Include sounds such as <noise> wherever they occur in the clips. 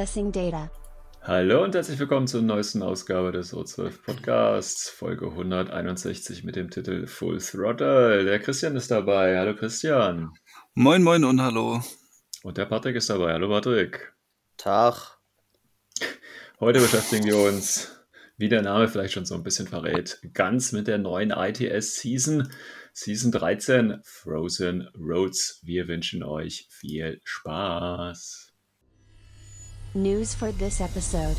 Accessing data. Hallo und herzlich willkommen zur neuesten Ausgabe des O12 Podcasts, Folge 161 mit dem Titel Full Throttle. Der Christian ist dabei. Hallo Christian. Moin, moin und hallo. Und der Patrick ist dabei. Hallo Patrick. Tag. Heute beschäftigen wir uns, wie der Name vielleicht schon so ein bisschen verrät, ganz mit der neuen ITS Season, Season 13, Frozen Roads. Wir wünschen euch viel Spaß. News for this episode.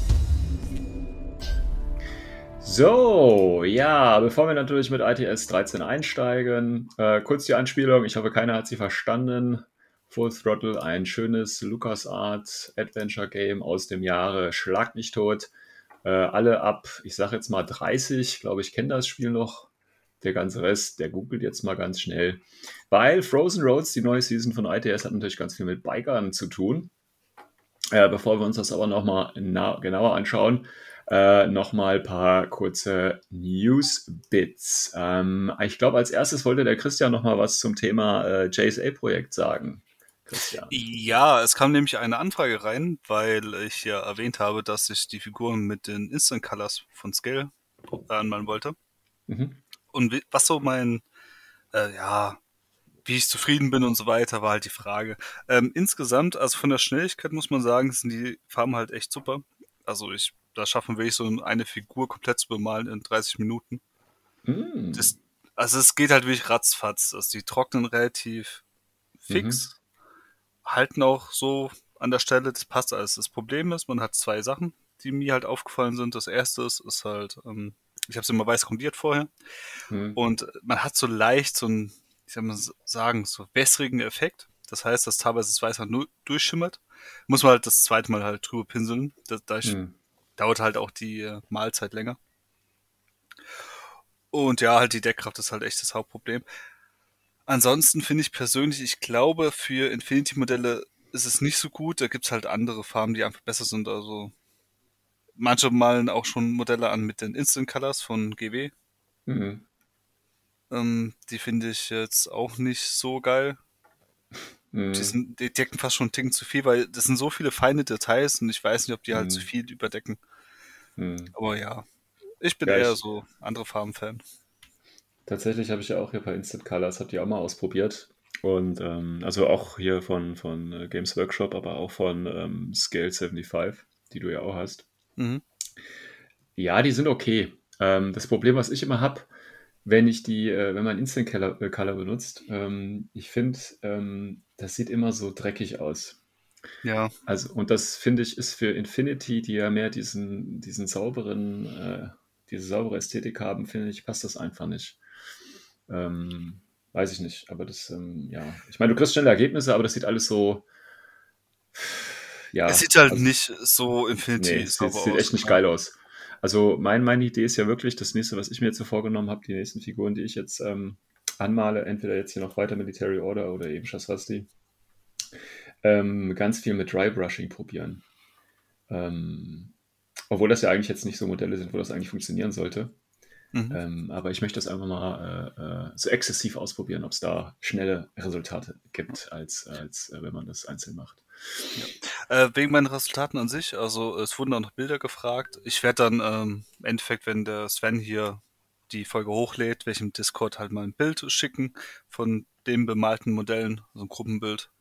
So, ja, bevor wir natürlich mit ITS 13 einsteigen, äh, kurz die Anspielung. Ich hoffe, keiner hat sie verstanden. Full Throttle, ein schönes LucasArts Adventure Game aus dem Jahre Schlag mich tot. Äh, alle ab, ich sag jetzt mal 30, glaube ich, kennen das Spiel noch. Der ganze Rest, der googelt jetzt mal ganz schnell. Weil Frozen Roads, die neue Season von ITS, hat natürlich ganz viel mit Bikern zu tun. Äh, bevor wir uns das aber nochmal genauer anschauen, äh, nochmal ein paar kurze News-Bits. Ähm, ich glaube, als erstes wollte der Christian nochmal was zum Thema äh, JSA-Projekt sagen. Christian. Ja, es kam nämlich eine Anfrage rein, weil ich ja erwähnt habe, dass ich die Figuren mit den Instant Colors von Scale anmalen wollte. Mhm. Und was so mein, äh, ja, wie ich zufrieden bin und so weiter, war halt die Frage. Ähm, insgesamt, also von der Schnelligkeit muss man sagen, sind die Farben halt echt super. Also ich, da schaffen wir so eine Figur komplett zu bemalen in 30 Minuten. Mm. Das, also es geht halt wirklich ratzfatz. Also die trocknen relativ fix, halten auch so an der Stelle, das passt alles. Das Problem ist, man hat zwei Sachen, die mir halt aufgefallen sind. Das erste ist, ist halt, ähm, ich habe es immer weiß grundiert vorher. Mhm. Und man hat so leicht so ein, ich soll mal sagen, so wässrigen Effekt. Das heißt, dass teilweise das Weiß halt nur durchschimmert. Muss man halt das zweite Mal halt drüber pinseln. Da, da Mhm. dauert halt auch die äh, Mahlzeit länger. Und ja, halt die Deckkraft ist halt echt das Hauptproblem. Ansonsten finde ich persönlich, ich glaube, für Infinity-Modelle ist es nicht so gut. Da gibt's halt andere Farben, die einfach besser sind. Also manche malen auch schon Modelle an mit den Instant Colors von GW. Mhm. Ähm, die finde ich jetzt auch nicht so geil. Mhm. Die, sind, die decken fast schon einen Ticken zu viel, weil das sind so viele feine Details und ich weiß nicht, ob die halt Mhm. zu viel überdecken. Mhm. Aber ja, ich bin Ja, eher ich- so andere Farben-Fan. Tatsächlich habe ich ja auch hier bei Instant Colors, habe die auch mal ausprobiert. Und ähm, also auch hier von, von äh, Games Workshop, aber auch von ähm, Scale 75, die du ja auch hast. Mhm. Ja, die sind okay. Ähm, das Problem, was ich immer habe, wenn ich die, äh, wenn man Instant Color, äh, Color benutzt, ähm, ich finde, ähm, das sieht immer so dreckig aus. Ja, Also, und das finde ich, ist für Infinity, die ja mehr diesen, diesen sauberen, äh, diese saubere Ästhetik haben, finde ich, passt das einfach nicht. Ähm, weiß ich nicht, aber das, ähm, ja. Ich meine, du kriegst schnelle Ergebnisse, aber das sieht alles so. Ja. es sieht halt also- nicht so Infinity Nee, es sieht, sauber sieht aus. echt nicht geil aus. Also mein, meine Idee ist ja wirklich, das nächste, was ich mir jetzt so vorgenommen habe, die nächsten Figuren, die ich jetzt ähm, anmale, entweder jetzt hier noch weiter Military Order oder eben Shaswasti, ähm, ganz viel mit Dry Brushing probieren. Ähm, obwohl das ja eigentlich jetzt nicht so Modelle sind, wo das eigentlich funktionieren sollte. Mhm. Ähm, aber ich möchte das einfach mal äh, äh, so exzessiv ausprobieren, ob es da schnelle Resultate gibt, als, als äh, wenn man das einzeln macht. Äh, wegen meinen Resultaten an sich, also es wurden auch noch Bilder gefragt. Ich werde dann ähm, im Endeffekt, wenn der Sven hier die Folge hochlädt, im Discord halt mal ein Bild schicken von den bemalten Modellen, so ein Gruppenbild.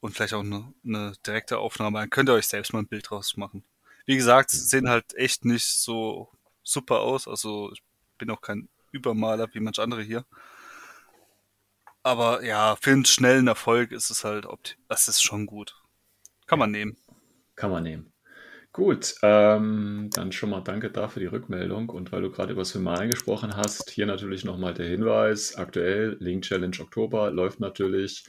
Und vielleicht auch eine, eine direkte Aufnahme. Dann könnt ihr euch selbst mal ein Bild draus machen. Wie gesagt, sie sehen halt echt nicht so super aus. Also ich bin auch kein Übermaler wie manch andere hier. Aber ja, für einen schnellen Erfolg ist es halt, das ist schon gut. Kann man nehmen. Kann man nehmen. Gut, ähm, dann schon mal danke dafür die Rückmeldung. Und weil du gerade über das Bemalen gesprochen hast, hier natürlich nochmal der Hinweis. Aktuell, Link Challenge Oktober läuft natürlich.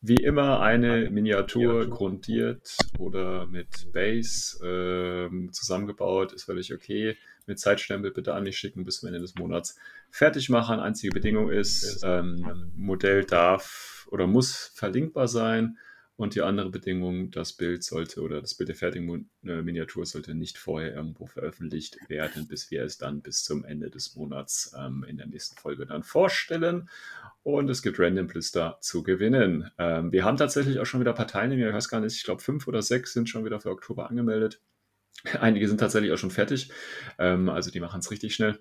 Wie immer eine Miniatur grundiert oder mit Base ähm, zusammengebaut, ist völlig okay. Mit Zeitstempel bitte an mich schicken bis zum Ende des Monats. Fertig machen. Einzige Bedingung ist, ähm, Modell darf oder muss verlinkbar sein. Und die andere Bedingung, das Bild sollte oder das Bild der fertigen äh, Miniatur sollte nicht vorher irgendwo veröffentlicht werden, bis wir es dann bis zum Ende des Monats ähm, in der nächsten Folge dann vorstellen. Und es gibt Random Blister zu gewinnen. Ähm, wir haben tatsächlich auch schon wieder Parteien, ich weiß gar nicht, ich glaube fünf oder sechs sind schon wieder für Oktober angemeldet. <laughs> Einige sind tatsächlich auch schon fertig, ähm, also die machen es richtig schnell.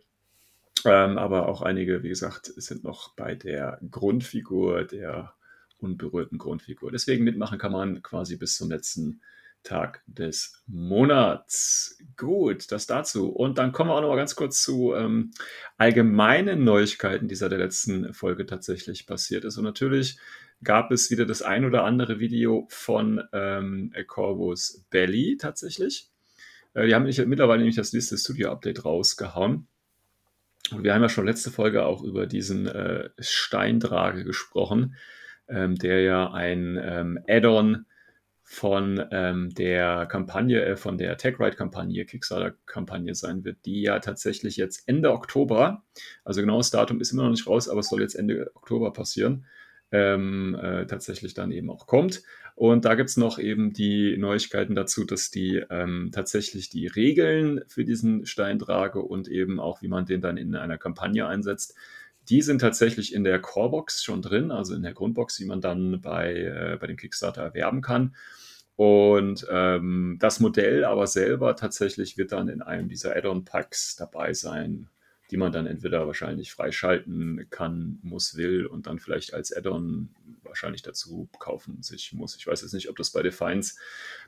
Ähm, aber auch einige, wie gesagt, sind noch bei der Grundfigur der unberührten Grundfigur. Deswegen mitmachen kann man quasi bis zum letzten Tag des Monats. Gut, das dazu. Und dann kommen wir auch noch mal ganz kurz zu ähm, allgemeinen Neuigkeiten, die seit der letzten Folge tatsächlich passiert ist. Und natürlich gab es wieder das ein oder andere Video von ähm, Corvus Belly tatsächlich. Äh, die haben nicht, mittlerweile nämlich das nächste Studio-Update rausgehauen. Und wir haben ja schon letzte Folge auch über diesen äh, Steindrage gesprochen ähm, der ja ein ähm, Add-on von ähm, der Kampagne, äh, von der TechRide-Kampagne, Kickstarter-Kampagne sein wird, die ja tatsächlich jetzt Ende Oktober, also genaues Datum ist immer noch nicht raus, aber es soll jetzt Ende Oktober passieren, ähm, äh, tatsächlich dann eben auch kommt. Und da gibt es noch eben die Neuigkeiten dazu, dass die ähm, tatsächlich die Regeln für diesen Steindrage und eben auch, wie man den dann in einer Kampagne einsetzt, die sind tatsächlich in der Corebox schon drin, also in der Grundbox, die man dann bei, äh, bei dem Kickstarter erwerben kann. Und ähm, das Modell aber selber tatsächlich wird dann in einem dieser Add-on-Packs dabei sein, die man dann entweder wahrscheinlich freischalten kann, muss, will und dann vielleicht als Add-on wahrscheinlich dazu kaufen sich muss. Ich weiß jetzt nicht, ob das bei Defiance.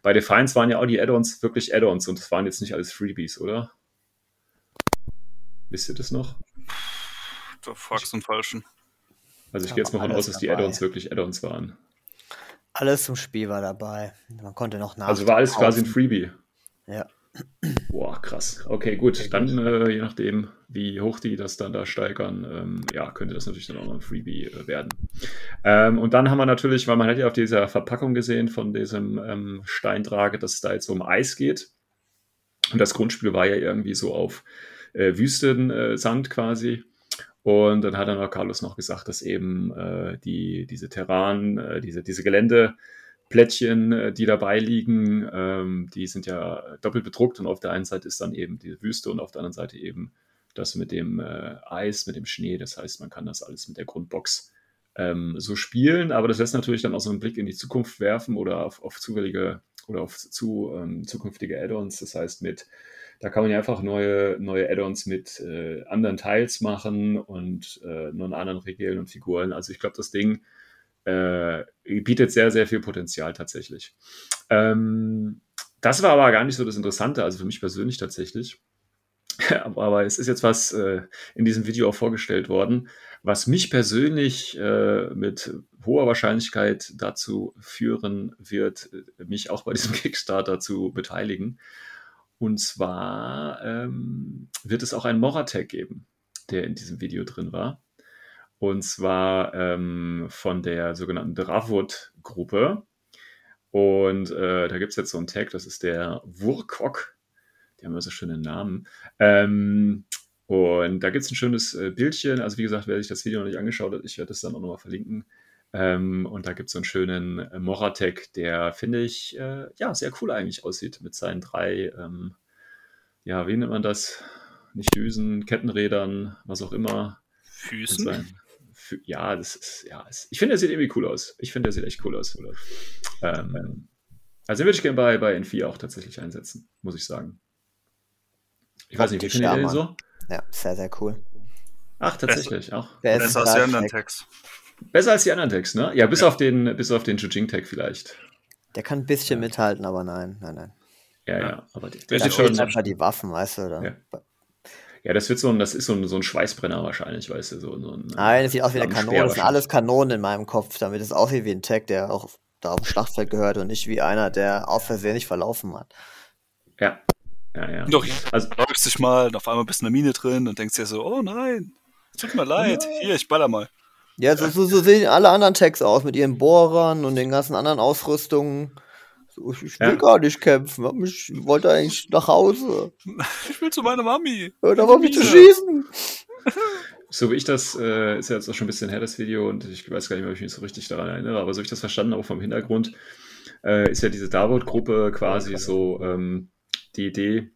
Bei Defiance waren ja auch die Add-ons wirklich Add-ons und das waren jetzt nicht alles Freebies, oder? Wisst ihr das noch? Da fragst du einen Falschen. Also ich gehe jetzt mal davon aus, dass die Add-ons wirklich Add-ons waren. Alles zum Spiel war dabei. Man konnte noch nach. Also war alles quasi ein Freebie. Ja. Boah, krass. Okay, gut. Dann, äh, je nachdem, wie hoch die das dann da steigern, ähm, ja, könnte das natürlich dann auch noch ein Freebie äh, werden. Ähm, und dann haben wir natürlich, weil man hat ja auf dieser Verpackung gesehen von diesem ähm, Steindrage, dass es da jetzt um Eis geht. Und das Grundspiel war ja irgendwie so auf äh, Wüstensand quasi. Und dann hat dann auch Carlos noch gesagt, dass eben äh, die, diese Terran, äh, diese, diese Geländeplättchen, äh, die dabei liegen, ähm, die sind ja doppelt bedruckt und auf der einen Seite ist dann eben die Wüste und auf der anderen Seite eben das mit dem äh, Eis, mit dem Schnee. Das heißt, man kann das alles mit der Grundbox ähm, so spielen, aber das lässt natürlich dann auch so einen Blick in die Zukunft werfen oder auf, auf zufällige oder auf zu, ähm, zukünftige Add-ons. Das heißt, mit da kann man ja einfach neue, neue Add-ons mit äh, anderen Teils machen und äh, nur anderen Regeln und Figuren. Also ich glaube, das Ding äh, bietet sehr, sehr viel Potenzial tatsächlich. Ähm, das war aber gar nicht so das Interessante, also für mich persönlich tatsächlich. <laughs> aber, es ist jetzt was äh, in diesem Video auch vorgestellt worden, was mich persönlich äh, mit hoher Wahrscheinlichkeit dazu führen wird, mich auch bei diesem <laughs> Kickstarter zu beteiligen. Und zwar ähm, wird es auch einen Moratec geben, der in diesem Video drin war. Und zwar ähm, von der sogenannten Dravot-Gruppe. Und äh, da gibt es jetzt so einen Tag, das ist der Wurkok. Die haben ja so schöne Namen. Ähm, und da gibt es ein schönes äh, Bildchen. Also wie gesagt, wer sich das Video noch nicht angeschaut hat, ich werde das dann auch nochmal verlinken. Ähm, und da gibt es so einen schönen äh, Moratek, der, finde ich, äh, ja, sehr cool eigentlich aussieht mit seinen drei, ähm, ja, wie nennt man das? Nicht Düsen, Kettenrädern, was auch immer. Füßen? Ja, das ist, ja, es, ich finde, der sieht irgendwie cool aus. Ich finde, der sieht echt cool aus. Ähm, also den würde ich gerne bei, bei N4 auch tatsächlich einsetzen, muss ich sagen. Ich weiß nicht, wie findet ihr den so? Ja, sehr, sehr cool. Ach, tatsächlich, auch. Als die anderen Tags. Besser als die anderen Tags, ne? Ja, bis ja. auf den, bis auf den Jujing-Tag vielleicht. Der kann ein bisschen ja. mithalten, aber nein, nein, nein. Ja, ja, aber der, der ist schon. einfach die Waffen, weißt du, oder? Ja. ja. das wird so ein, das ist so ein, so ein Schweißbrenner wahrscheinlich, weißt du, so, so ein, Nein, das sieht aus wie eine Kanone. Das sind alles Kanonen in meinem Kopf, damit es aussieht wie ein Tag, der auch da auf dem Schlachtfeld gehört und nicht wie einer, der auf Versehen nicht verlaufen hat. Ja. Ja, ja. Doch, also läufst dich mal und auf einmal bist du in der Mine drin und denkst dir so, oh nein, tut mir leid, oh hier, ich baller mal. Ja, so, so, so sehen alle anderen Tags aus mit ihren Bohrern und den ganzen anderen Ausrüstungen. So, ich, ich will ja. gar nicht kämpfen. Ich wollte eigentlich nach Hause. <laughs> Ich will zu meiner Mami. Hör doch auf mich zu schießen. <laughs> So wie ich das, äh, ist ja jetzt auch schon ein bisschen her, das Video, und ich weiß gar nicht mehr, ob ich mich so richtig daran erinnere, aber so wie ich das verstanden habe vom Hintergrund, äh, ist ja diese Davut-Gruppe quasi so ähm, die Idee,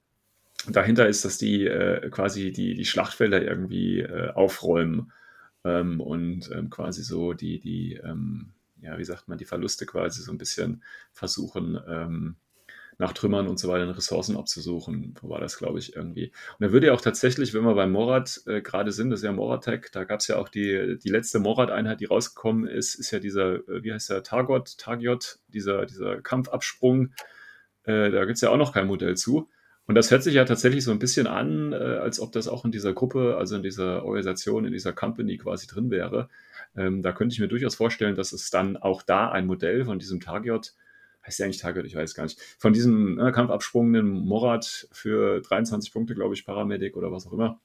dahinter ist, dass die äh, quasi die, die Schlachtfelder irgendwie äh, aufräumen ähm, und ähm, quasi so die, die ähm, ja, wie sagt man, die Verluste quasi so ein bisschen versuchen, ähm, nach Trümmern und so weiter Ressourcen abzusuchen. Wo war das, glaube ich, irgendwie. Und da würde ja auch tatsächlich, wenn wir beim Morat äh, gerade sind, das ist ja Moratec, da gab es ja auch die, die letzte Morat-Einheit, die rausgekommen ist, ist ja dieser, äh, wie heißt der, Targot, Tagiot, dieser, dieser Kampfabsprung. Äh, da gibt es ja auch noch kein Modell zu. Und das hört sich ja tatsächlich so ein bisschen an, äh, als ob das auch in dieser Gruppe, also in dieser Organisation, in dieser Company quasi drin wäre. Ähm, da könnte ich mir durchaus vorstellen, dass es dann auch da ein Modell von diesem Target, heißt ja eigentlich Target, ich weiß gar nicht, von diesem äh, kampfabsprungenden Morat für 23 Punkte, glaube ich, Paramedic oder was auch immer,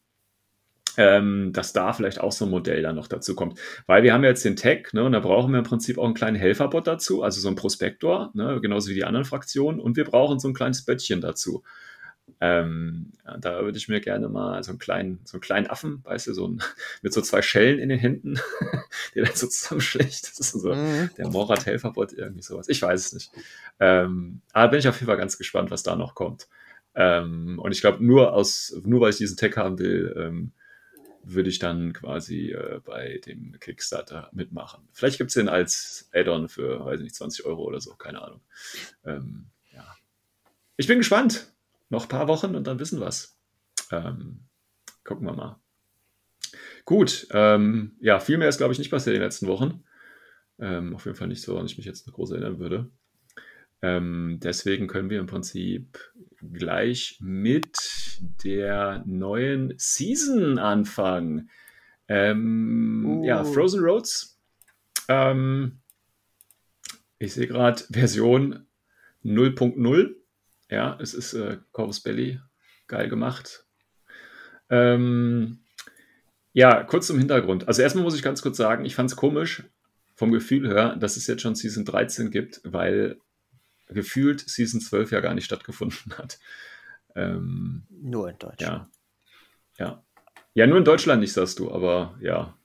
ähm, dass da vielleicht auch so ein Modell dann noch dazu kommt. Weil wir haben ja jetzt den Tag, ne, und da brauchen wir im Prinzip auch einen kleinen Helferbot dazu, also so ein Prospektor, ne, genauso wie die anderen Fraktionen, und wir brauchen so ein kleines Böttchen dazu. Ähm, da würde ich mir gerne mal so einen kleinen, so einen kleinen Affen, weißt du, so ein, <laughs> mit so zwei Schellen in den Händen, <laughs> der dann so zusammenschlägt. Das ist so mhm. der Morat Helferbot, irgendwie sowas. Ich weiß es nicht. Ähm, aber bin ich auf jeden Fall ganz gespannt, was da noch kommt. Ähm, und ich glaube, nur aus, nur weil ich diesen Tech haben will, ähm, würde ich dann quasi äh, bei dem Kickstarter mitmachen. Vielleicht gibt es den als Add-on für, weiß nicht, 20 Euro oder so, keine Ahnung. Ähm, ja. Ich bin gespannt noch ein paar Wochen und dann wissen wir es. Ähm, gucken wir mal. Gut, ähm, ja, viel mehr ist, glaube ich, nicht passiert in den letzten Wochen. Ähm, auf jeden Fall nicht so, an ich mich jetzt groß erinnern würde. Ähm, deswegen können wir im Prinzip gleich mit der neuen Season anfangen. Uh. Ja, oh. Frozen Roads. Ähm, ich sehe gerade Version 0.0. Ja, es ist äh, Corvus Belly. Geil gemacht. Ähm, ja, kurz zum Hintergrund. Also erstmal muss ich ganz kurz sagen, ich fand es komisch vom Gefühl her, dass es jetzt schon Season 13 gibt, weil gefühlt Season 12 ja gar nicht stattgefunden <laughs> hat. Ähm, nur in Deutschland. Ja. ja. Ja, nur in Deutschland nicht, sagst du, aber ja,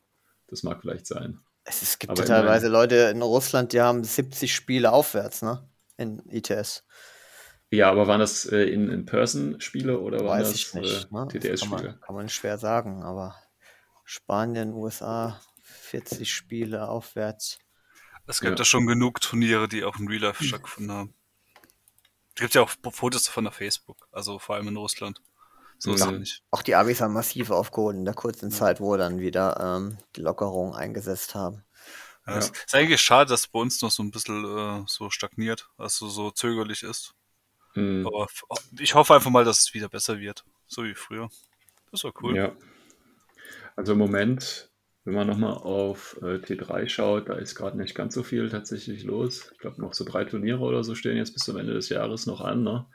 das mag vielleicht sein. Es, es gibt ja teilweise Leute in Russland, die haben 70 Spiele aufwärts, ne? In ITS. Ja, aber waren das äh, In-Person-Spiele oder waren Weiß das ich nicht, äh, ne? TTS-Spiele? Kann, kann, man schwer sagen, aber Spanien, USA, 40 Spiele aufwärts. Es gibt ja, ja schon genug Turniere, die auch in Real Life stattgefunden haben. Es gibt ja auch Fotos davon auf Facebook, also vor allem in Russland. So ist ja. nicht. Auch die Abis haben massiv aufgeholt in der kurzen Zeit, wo dann wieder ähm, die Lockerungen eingesetzt haben. Ja, Es ist eigentlich schade, dass bei uns noch so ein bisschen äh, so stagniert, also so zögerlich ist. Mhm. Aber ich hoffe einfach mal, dass es wieder besser wird. So wie früher. Das war cool. Ja. Also im Moment, wenn man nochmal auf äh, T3 schaut, da ist gerade nicht ganz so viel tatsächlich los. Ich glaube, noch so drei Turniere oder so stehen jetzt bis zum Ende des Jahres noch an. Ne?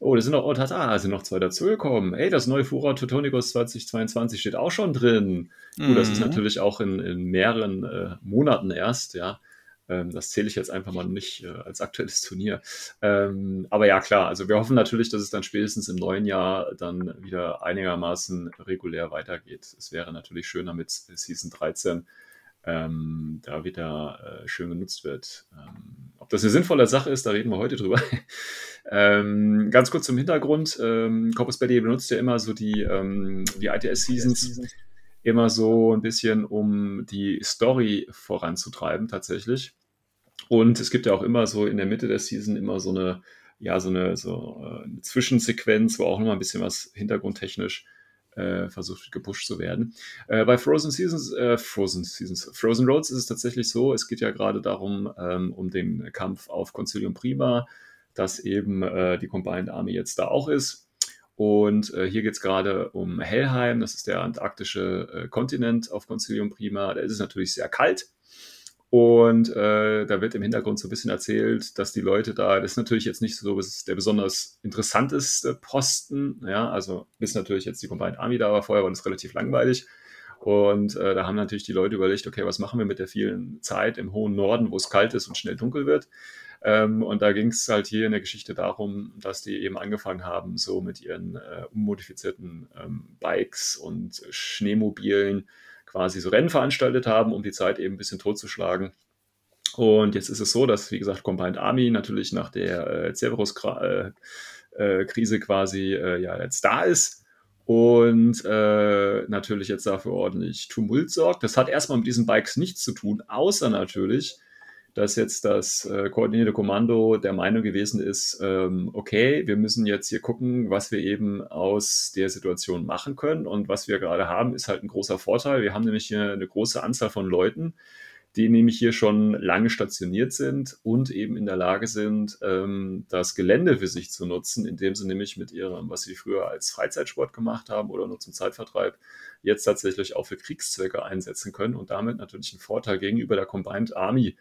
Oh, da sind noch, oh, tata, sind noch zwei dazugekommen. Ey, das neue Fura Teutonicus 2022 steht auch schon drin. Mhm. Gut, das ist mhm. natürlich auch in, in mehreren äh, Monaten erst, ja. Ähm, das zähle ich jetzt einfach mal nicht äh, als aktuelles Turnier. Ähm, aber ja, klar, also wir hoffen natürlich, dass es dann spätestens im neuen Jahr dann wieder einigermaßen regulär weitergeht. Es wäre natürlich schöner mit Season 13 ähm, da wieder äh, schön genutzt wird. Ähm, ob das eine sinnvolle Sache ist, da reden wir heute drüber. <laughs> ähm, ganz kurz zum Hintergrund. Ähm, Corpus Belli benutzt ja immer so die, ähm, die ITS-Seasons immer so ein bisschen, um die Story voranzutreiben tatsächlich. Und es gibt ja auch immer so in der Mitte der Season immer so eine, ja, so eine, so äh, eine Zwischensequenz, wo auch noch mal ein bisschen was hintergrundtechnisch äh, versucht gepusht zu werden. Äh, bei Frozen Seasons, äh, Frozen Seasons, Frozen Roads ist es tatsächlich so, es geht ja gerade darum, ähm, um den Kampf auf Concilium Prima, dass eben äh, die Combined Army jetzt da auch ist. Und äh, hier geht es gerade um Helheim, das ist der antarktische äh, Kontinent auf Concilium Prima. Da ist es natürlich sehr kalt. Und äh, da wird im Hintergrund so ein bisschen erzählt, dass die Leute da, das ist natürlich jetzt nicht so der besonders interessanteste Posten, ja, also bis natürlich jetzt die Combined Army da war, vorher war das relativ langweilig. Und äh, da haben natürlich die Leute überlegt, okay, was machen wir mit der vielen Zeit im hohen Norden, wo es kalt ist und schnell dunkel wird? Ähm, und da ging es halt hier in der Geschichte darum, dass die eben angefangen haben, so mit ihren äh, unmodifizierten ähm, Bikes und Schneemobilen quasi so Rennen veranstaltet haben, um die Zeit eben ein bisschen totzuschlagen. Und jetzt ist es so, dass, wie gesagt, Combined Army natürlich nach der äh, Cerberus-Krise äh, quasi äh, ja jetzt da ist und äh, natürlich jetzt dafür ordentlich Tumult sorgt. Das hat erstmal mit diesen Bikes nichts zu tun, außer natürlich, dass jetzt das äh, koordinierte Kommando der Meinung gewesen ist, ähm, okay, wir müssen jetzt hier gucken, was wir eben aus der Situation machen können. Und was wir gerade haben, ist halt ein großer Vorteil. Wir haben nämlich hier eine große Anzahl von Leuten, die nämlich hier schon lange stationiert sind und eben in der Lage sind, ähm, das Gelände für sich zu nutzen, indem sie nämlich mit ihrem, was sie früher als Freizeitsport gemacht haben oder nur zum Zeitvertreib, jetzt tatsächlich auch für Kriegszwecke einsetzen können und damit natürlich einen Vorteil gegenüber der Combined Army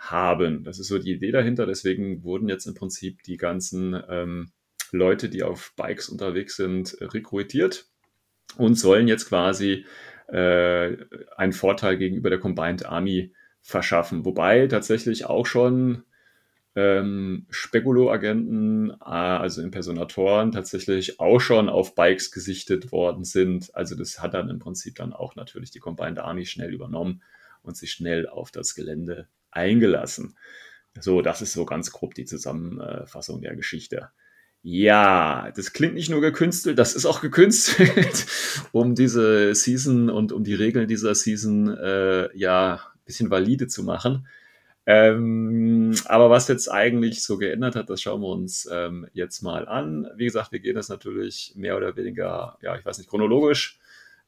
haben. Das ist so die Idee dahinter. Deswegen wurden jetzt im Prinzip die ganzen ähm, Leute, die auf Bikes unterwegs sind, rekrutiert und sollen jetzt quasi äh, einen Vorteil gegenüber der Combined Army verschaffen. Wobei tatsächlich auch schon ähm, Spekulo-Agenten, äh, also Impersonatoren, tatsächlich auch schon auf Bikes gesichtet worden sind. Also das hat dann im Prinzip dann auch natürlich die Combined Army schnell übernommen und sich schnell auf das Gelände eingelassen. So, das ist so ganz grob die Zusammenfassung der Geschichte. Ja, das klingt nicht nur gekünstelt, das ist auch gekünstelt, <laughs> um diese Season und um die Regeln dieser Season äh, ja ein bisschen valide zu machen. Ähm, aber was jetzt eigentlich so geändert hat, das schauen wir uns ähm, jetzt mal an. Wie gesagt, wir gehen das natürlich mehr oder weniger, ja, ich weiß nicht, chronologisch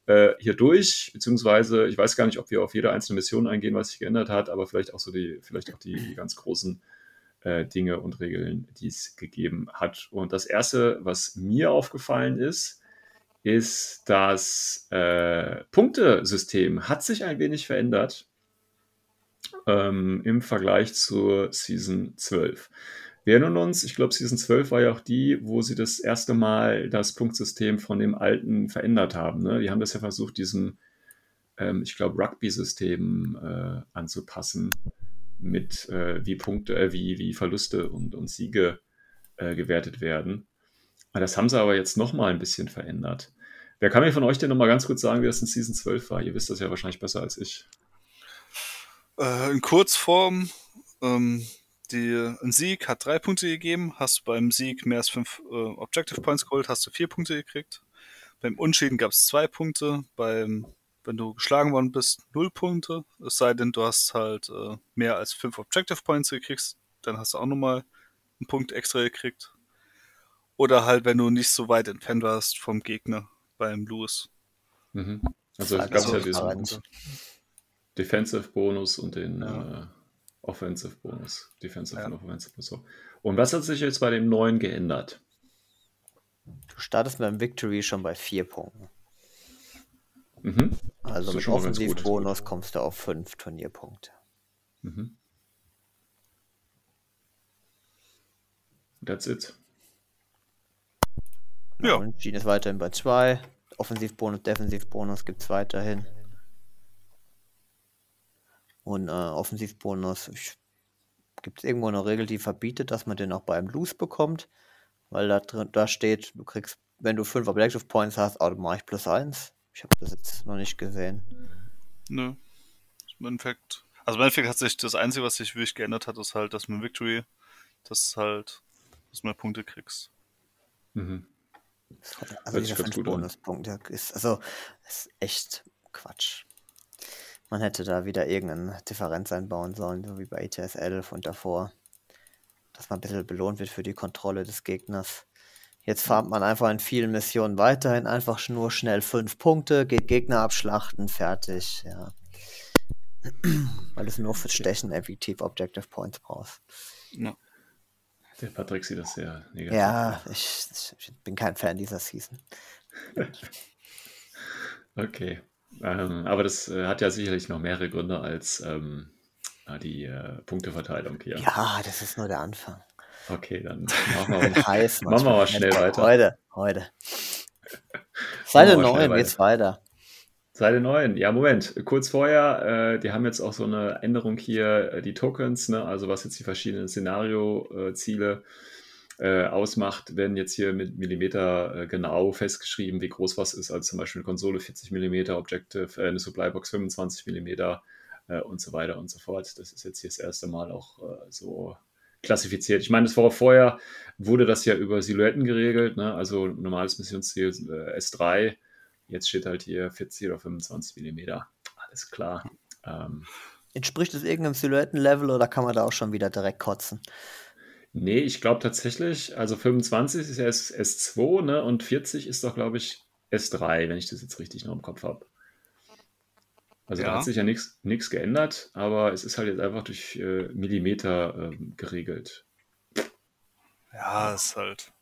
äh, hier durch, beziehungsweise ich weiß gar nicht, ob wir auf jede einzelne Mission eingehen, was sich geändert hat, aber vielleicht auch so die, vielleicht auch die, die ganz großen äh, Dinge und Regeln, die es gegeben hat. Und das erste, was mir aufgefallen ist, ist das äh, Punktesystem hat sich ein wenig verändert ähm, im Vergleich zur Season 12. Wir erinnern uns, ich glaube, Season 12 war ja auch die, wo sie das erste Mal das Punktsystem von dem alten verändert haben. Ne? Die haben das ja versucht, diesem, ähm, ich glaube, Rugby-System äh, anzupassen, mit äh, wie Punkte, äh, wie, wie Verluste und, und Siege äh, gewertet werden. Das haben sie aber jetzt nochmal ein bisschen verändert. Wer kann mir von euch denn nochmal ganz kurz sagen, wie das in Season 12 war? Ihr wisst das ja wahrscheinlich besser als ich. Äh, in Kurzform, ähm, die, ein Sieg hat drei Punkte gegeben. Hast du beim Sieg mehr als fünf äh, Objective Points geholt, hast du vier Punkte gekriegt. Beim Unschieden gab es zwei Punkte. Beim, wenn du geschlagen worden bist, null Punkte. Es sei denn, du hast halt äh, mehr als fünf Objective Points gekriegt, dann hast du auch nochmal einen Punkt extra gekriegt. Oder halt, wenn du nicht so weit entfernt warst vom Gegner beim Lewis. Mhm. Also es gab ja diesen Defensive Bonus und den ja. äh, Offensive Bonus. Defensive ja. und Offensive Bonus. Und was hat sich jetzt bei dem neuen geändert? Du startest beim Victory schon bei vier Punkten. Mhm. Also mit Offensivbonus kommst du auf fünf Turnierpunkte. Mhm. That's it. Ja. Und Gene ist weiterhin bei zwei. Offensivbonus, Defensivbonus gibt es weiterhin. Und äh, Offensivbonus, gibt es irgendwo eine Regel, die verbietet, dass man den auch beim Loose bekommt? Weil da, drin, da steht, du kriegst, wenn du 5 Objective Points hast, automatisch plus 1. Ich habe das jetzt noch nicht gesehen. Nö. Im Endeffekt. Also im Endeffekt hat sich das Einzige, was sich wirklich geändert hat, ist halt, dass man Victory, das halt, dass man Punkte kriegst. Mhm. Also dieser 5 Bonuspunkt, ist, also, ist echt Quatsch. Man hätte da wieder irgendeine Differenz einbauen sollen, so wie bei ETS 11 und davor. Dass man ein bisschen belohnt wird für die Kontrolle des Gegners. Jetzt farmt man einfach in vielen Missionen weiterhin einfach nur schnell fünf Punkte, geht Gegner abschlachten, fertig, ja. Weil es nur fürs Stechen effektiv Objective Points brauchst. Ja. Der Patrick sieht das sehr negativ. Ja, ich, ich bin kein Fan dieser Season. <laughs> okay. Ähm, aber das äh, hat ja sicherlich noch mehrere Gründe als ähm, die äh, Punkteverteilung hier. Ja, das ist nur der Anfang. Okay, dann <laughs> <laughs> machen wir, mal, heiß machen wir mal schnell weiter. Heute, heute. Seite 9 geht's weiter. Seite Seite 9, ja, Moment, kurz vorher, äh, die haben jetzt auch so eine Änderung hier, äh, die Tokens, ne, also was jetzt die verschiedenen Szenario-Ziele äh, ausmacht, werden jetzt hier mit Millimeter äh, genau festgeschrieben, wie groß was ist, also zum Beispiel eine Konsole 40 Millimeter, Objective, äh, eine Supplybox 25 Millimeter äh, und so weiter und so fort. Das ist jetzt hier das erste Mal auch so klassifiziert. Ich meine, das war vorher, wurde das ja über Silhouetten geregelt, ne? also normales Missionsziel S3 Jetzt steht halt hier 40 oder 25 Millimeter. Alles klar. Ähm, Entspricht es irgendeinem Silhouettenlevel oder kann man da auch schon wieder direkt kotzen? Nee, ich glaube tatsächlich, also 25 ist ja S S2 ne, und 40 ist doch, glaube ich, S3, wenn ich das jetzt richtig noch im Kopf habe. Also ja. da hat sich ja nichts geändert, aber es ist halt jetzt einfach durch äh, Millimeter äh, geregelt. Ja, ist halt.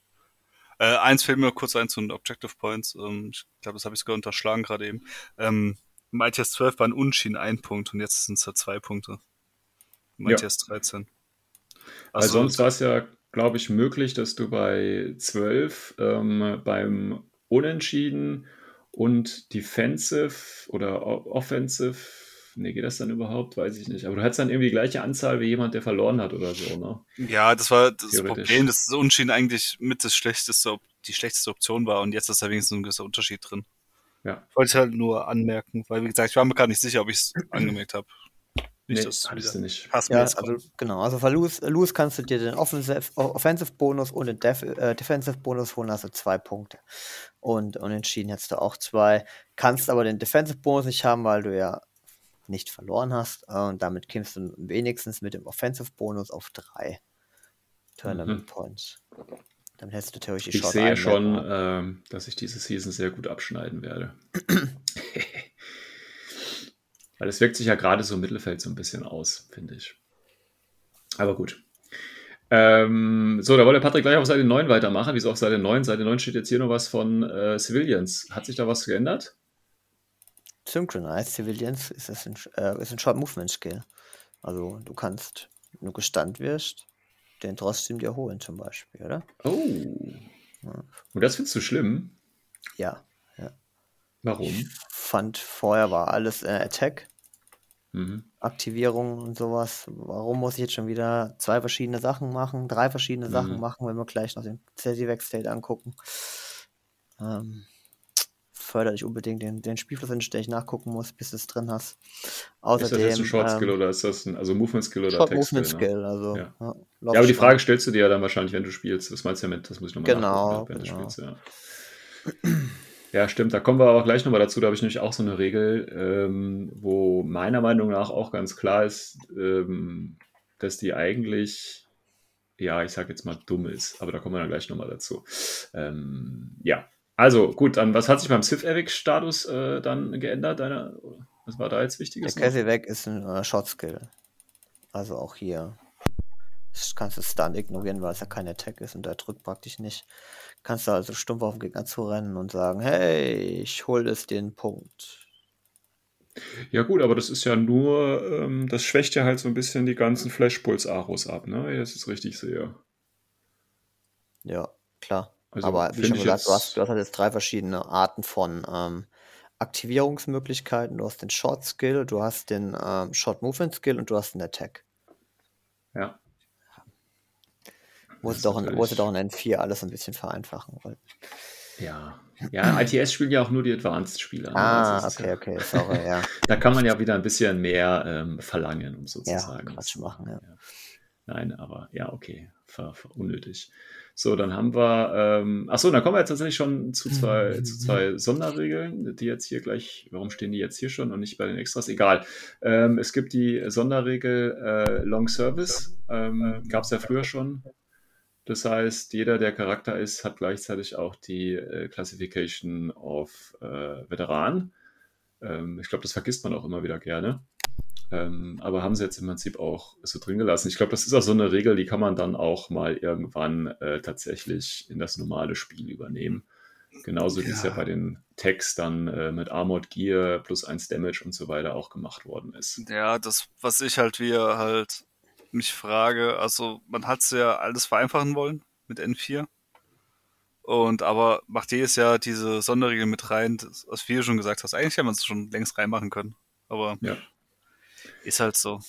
Äh, eins fällt mir kurz ein zu den Objective Points. Ähm, ich glaube, das habe ich sogar unterschlagen gerade eben. Ähm, Im ITS 12 waren Unschieden ein Punkt und jetzt sind es ja zwei Punkte. Im ja. ITS 13. Weil sonst war es ja, glaube ich, möglich, dass du bei 12 ähm, beim Unentschieden und Defensive oder Offensive Nee, geht das dann überhaupt? Weiß ich nicht. Aber du hattest dann irgendwie die gleiche Anzahl wie jemand, der verloren hat oder so, ne? Ja, das war das Problem, dass das Unschien eigentlich mit das schlechteste, die schlechteste Option war und jetzt ist da wenigstens ein gewisser Unterschied drin. Ja. Wollte ich halt nur anmerken, weil wie gesagt, ich war mir gar nicht sicher, ob ich es angemerkt habe. Nicht, nee, das du nicht. ja, also, genau, also für Lose, Lose kannst du dir den Offensive, Offensive Bonus und den Def, äh, Defensive Bonus holen, also zwei Punkte. Und unentschieden hättest du auch zwei. Kannst aber den Defensive Bonus nicht haben, weil du ja nicht verloren hast. Äh, und damit kämpfst du wenigstens mit dem Offensive-Bonus auf drei Tournament mhm. Points. Dann hättest du theoretisch die Ich sehe schon, äh, dass ich diese Season sehr gut abschneiden werde. <clears throat> Weil es wirkt sich ja gerade so im Mittelfeld so ein bisschen aus, finde ich. Aber gut. Ähm, so, da wollte Patrick gleich auf Seite 9 weitermachen. Wieso auf Seite 9? Seite 9 steht jetzt hier noch was von äh, Civilians. Hat sich da was geändert? Synchronized Civilians ist, das ein, äh, ist ein Short Movement Skill. Also du kannst, wenn du gestunt wirst, den trotzdem dir holen zum Beispiel, oder? Oh. Ja. Und das findest du schlimm? Ja, ja. Warum? Ich fand vorher war alles äh, Attack. Mhm. Aktivierung und sowas. Warum muss ich jetzt schon wieder zwei verschiedene Sachen machen, drei verschiedene mhm. Sachen machen, wenn wir gleich noch den Cesivac State angucken? Ähm, fördert nicht unbedingt den, den Spielfluss, den ich nachgucken muss, bis du es drin hast. Außerdem, ist das jetzt ein Short Skill ähm, oder ist das ein also Movement Skill oder Short Text Movement Skill, ne? also. Ja. Ja, ja, aber die Frage stellst du dir ja dann wahrscheinlich, wenn du spielst. Was meinst du damit? Das muss ich nochmal genau, nachgucken, wenn genau. du spielst, ja. Ja, stimmt. Da kommen wir aber gleich nochmal dazu. Da habe ich nämlich auch so eine Regel, ähm, wo meiner Meinung nach auch ganz klar ist, ähm, dass die eigentlich, ja, ich sage jetzt mal dumm ist. Aber da kommen wir dann gleich nochmal dazu. Ähm, ja, also gut, dann was hat sich beim Sith-Evic-Status äh, dann geändert? Deine, was war da jetzt wichtiges? Der Cassie ist ein äh, Shot-Skill. Also auch hier kannst du Stun ignorieren, weil es ja kein Attack ist und der drückt praktisch nicht. Kannst du also stumpf auf den Gegner zurennen und sagen, hey, ich hole es den Punkt. Ja gut, aber das ist ja nur, ähm, das schwächt ja halt so ein bisschen die ganzen Flash-Puls-Aros ab, ne? Jetzt richtig sehe. Ja, klar. Also Aber wie schon gesagt, du hast, du hast halt jetzt drei verschiedene Arten von ähm, Aktivierungsmöglichkeiten. Du hast den Short Skill, du hast den ähm, Short Movement Skill und du hast den Attack. Ja. Muss doch, in, muss doch in N4 alles ein bisschen vereinfachen. Weil ja. Ja, ITS spielen ja auch nur die Advanced-Spieler. Ne? Ah, also okay, ja, okay, sorry, ja. <laughs> da kann man ja wieder ein bisschen mehr ähm, verlangen, um sozusagen. Ja, Quatsch machen, ja. ja. Nein, aber ja, okay, ver, ver unnötig. So, dann haben wir, ähm, achso, dann kommen wir jetzt tatsächlich schon zu zwei, <laughs> zu zwei Sonderregeln, die jetzt hier gleich, warum stehen die jetzt hier schon und nicht bei den Extras? Egal. Ähm, es gibt die Sonderregel äh, Long Service, ähm, gab es ja früher schon. Das heißt, jeder, der Charakter ist, hat gleichzeitig auch die äh, Classification of äh, Veteran. Ähm, ich glaube, das vergisst man auch immer wieder gerne. Ähm, aber haben sie jetzt im Prinzip auch so drin gelassen. Ich glaube, das ist auch so eine Regel, die kann man dann auch mal irgendwann äh, tatsächlich in das normale Spiel übernehmen. Genauso wie es ja bei den Tags dann äh, mit Armored Gear plus 1 Damage und so weiter auch gemacht worden ist. Ja, das, was ich halt wieder halt mich frage, also man hat es ja alles vereinfachen wollen mit N4. Und aber macht jedes Jahr diese Sonderregel mit rein, das, was du schon gesagt hast. Eigentlich hätte man es schon längst reinmachen können. Aber ja. ist halt so.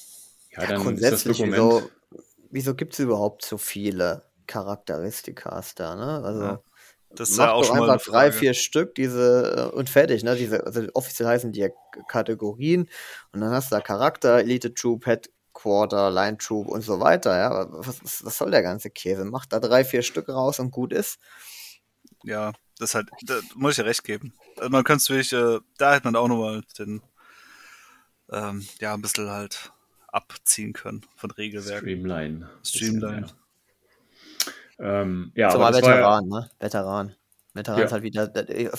Ja, dann grundsätzlich, ist das Dokument... wieso, wieso gibt es überhaupt so viele Charakteristikas da, ne? Also. Ja. Das ist ja auch schon einfach drei, vier Stück, diese äh, und fertig, ne? Diese, also offiziell heißen die ja Kategorien und dann hast du da Charakter, Elite Troop, Headquarter, Line Troop und so weiter, ja. Was, was soll der ganze Käse? Macht da drei, vier Stück raus und gut ist. Ja, das halt, da muss ich ja recht geben. Also man könnte es wirklich, äh, da hätte man auch nochmal den, ähm, ja, ein bisschen halt abziehen können von Regelwerken. Streamline. Streamline. Ähm, ja, Zumal Veteran, ja, ne? Veteran. Veteran ja. ist halt wieder,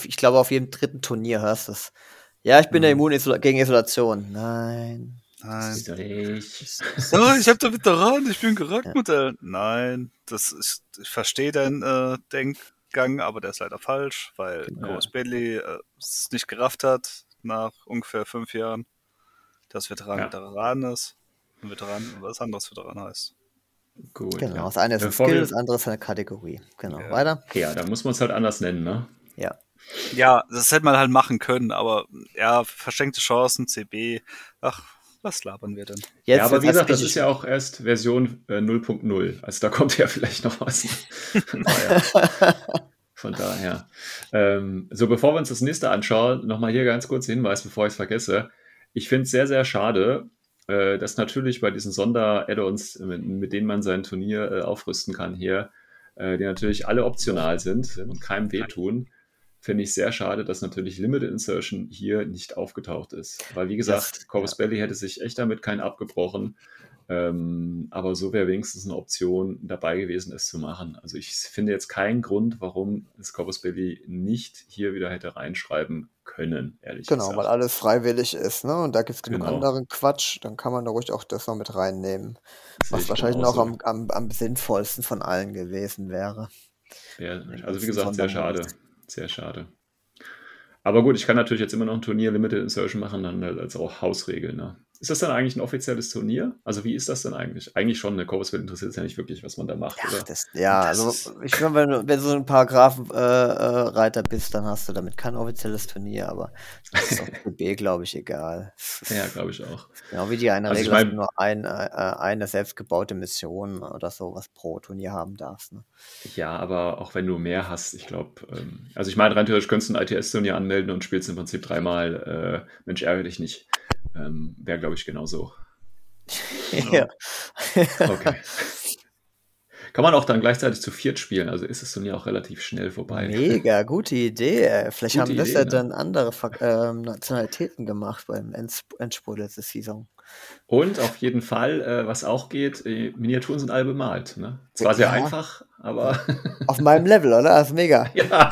ich glaube, auf jedem dritten Turnier hörst du es. Ja, ich bin mhm. ja immun gegen Isolation. Nein. Nein. Das ist oh, ich habe da Veteran, ich bin Charaktermodell. Ja. Nein, das ist, ich verstehe deinen äh, Denkgang, aber der ist leider falsch, weil ja. Ghost Bailey äh, es nicht gerafft hat nach ungefähr fünf Jahren, dass Veteran ja. Veteran ist. Ein Veteran was anderes Veteran heißt. Gut. Genau, ja. das eine ist ein Skill, das andere ist eine Kategorie. Genau. Ja. Weiter? Ja, da muss man es halt anders nennen, ne? Ja. Ja, das hätte man halt machen können, aber ja, verschenkte Chancen, CB, ach, was labern wir denn? Jetzt, ja, aber wie gesagt, das ist ja auch erst Version äh, 0.0. Also da kommt ja <laughs> vielleicht noch was. <laughs> Von daher. Ähm, so, bevor wir uns das nächste anschauen, nochmal hier ganz kurz Hinweis, bevor ich es vergesse. Ich finde es sehr, sehr schade, äh, dass natürlich bei diesen Sonder-Add-ons, mit, mit, denen man sein Turnier äh, aufrüsten kann hier, äh, die natürlich alle optional sind und keinem wehtun, finde ich sehr schade, dass natürlich Limited Insertion hier nicht aufgetaucht ist. Weil, wie gesagt, Corvus ja. Belly hätte sich echt damit keinen abgebrochen. Ähm, aber so wäre wenigstens eine Option dabei gewesen, es zu machen. Also ich finde jetzt keinen Grund, warum das Corpus Belli nicht hier wieder hätte reinschreiben können, ehrlich genau, gesagt. Genau, weil alles freiwillig ist, ne? Und da gibt es genug genau. anderen Quatsch, dann kann man da ruhig auch das noch mit reinnehmen. Das was wahrscheinlich noch am, am, am, sinnvollsten von allen gewesen wäre. Ja, also wie gesagt, sehr schade. Sehr schade. Aber gut, ich kann natürlich jetzt immer noch ein Turnier Limited Insertion machen, dann als auch Hausregel, ne? Ist das dann eigentlich ein offizielles Turnier? Also wie ist das denn eigentlich? Eigentlich schon, ne? Corvusville interessiert es ja nicht wirklich, was man da macht, ja, oder? Das, ja, das also ich glaube, wenn, du, wenn du so ein Paragraphenreiter äh, äh, bist, dann hast du damit kein offizielles Turnier, aber das ist auch <laughs> B, glaube ich, egal. Ja, glaube ich auch. Genau wie die eine also Regel, ich mein, dass du nur ein, äh, eine selbstgebaute Mission oder sowas pro Turnier haben darfst. Ne? Ja, aber auch wenn du mehr hast, ich glaube, ähm, also ich meine, rein theoretisch könntest du ein ITS-Turnier anmelden und spielst im Prinzip dreimal äh, Mensch, ärgere dich nicht ähm, wäre, glaube ich, genauso. <laughs> ja. okay. Kann man auch dann gleichzeitig zu viert spielen, also ist es dann ja auch relativ schnell vorbei. Mega, gute Idee. Vielleicht gute haben das Idee, ja ne? dann andere ähm, Nationalitäten gemacht beim Endspurt letzte Saison. Und auf jeden Fall, äh, was auch geht, äh, Miniaturen sind alle bemalt. Ne? Zwar ja. sehr einfach, aber. <laughs> Auf meinem Level, oder? Das ist mega. Ja.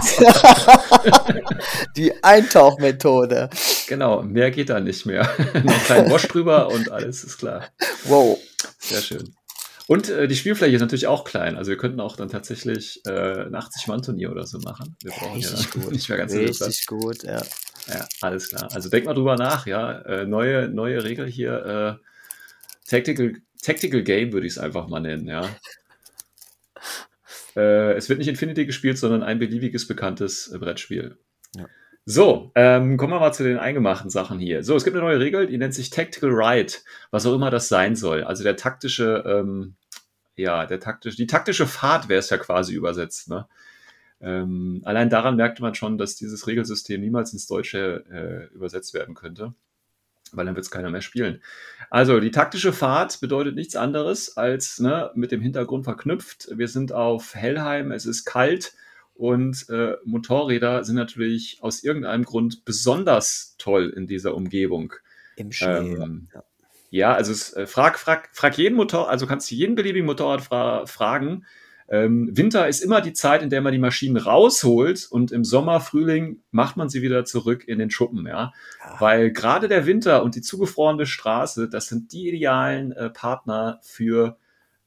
<laughs> Die Eintauchmethode. Genau, mehr geht da nicht mehr. <laughs> Noch ein kleinen Wasch drüber und alles ist klar. Wow. Sehr schön. Und äh, die Spielfläche ist natürlich auch klein. Also wir könnten auch dann tatsächlich äh, ein 80-Mann-Turnier oder so machen. Wir brauchen Richtig ja gut. nicht mehr ganz Richtig gut, ja. Ja, alles klar. Also denk mal drüber nach, ja. Äh, neue, neue Regel hier. Äh, Tactical, Tactical Game würde ich es einfach mal nennen, ja. <laughs> Äh, es wird nicht Infinity gespielt, sondern ein beliebiges bekanntes Brettspiel. Ja. So, ähm, kommen wir mal zu den eingemachten Sachen hier. So, es gibt eine neue Regel, die nennt sich Tactical Ride, was auch immer das sein soll. Also der taktische, ähm, ja, der taktische, die taktische Fahrt wäre es ja quasi übersetzt, ne? Ähm, allein daran merkte man schon, dass dieses Regelsystem niemals ins Deutsche äh, übersetzt werden könnte, weil dann wird es keiner mehr spielen. Also die taktische Fahrt bedeutet nichts anderes als ne, mit dem Hintergrund verknüpft. Wir sind auf Hellheim, es ist kalt und äh, Motorräder sind natürlich aus irgendeinem Grund besonders toll in dieser Umgebung. Im Schnee. Ähm, ja. ja. also es, äh, frag, frag, frag jeden Motor, also kannst du jeden beliebigen Motorrad fra fragen, ähm, Winter ist immer die Zeit, in der man die Maschinen rausholt und im Sommer, Frühling macht man sie wieder zurück in den Schuppen, ja. ja. Weil gerade der Winter und die zugefrorene Straße, das sind die idealen äh, Partner für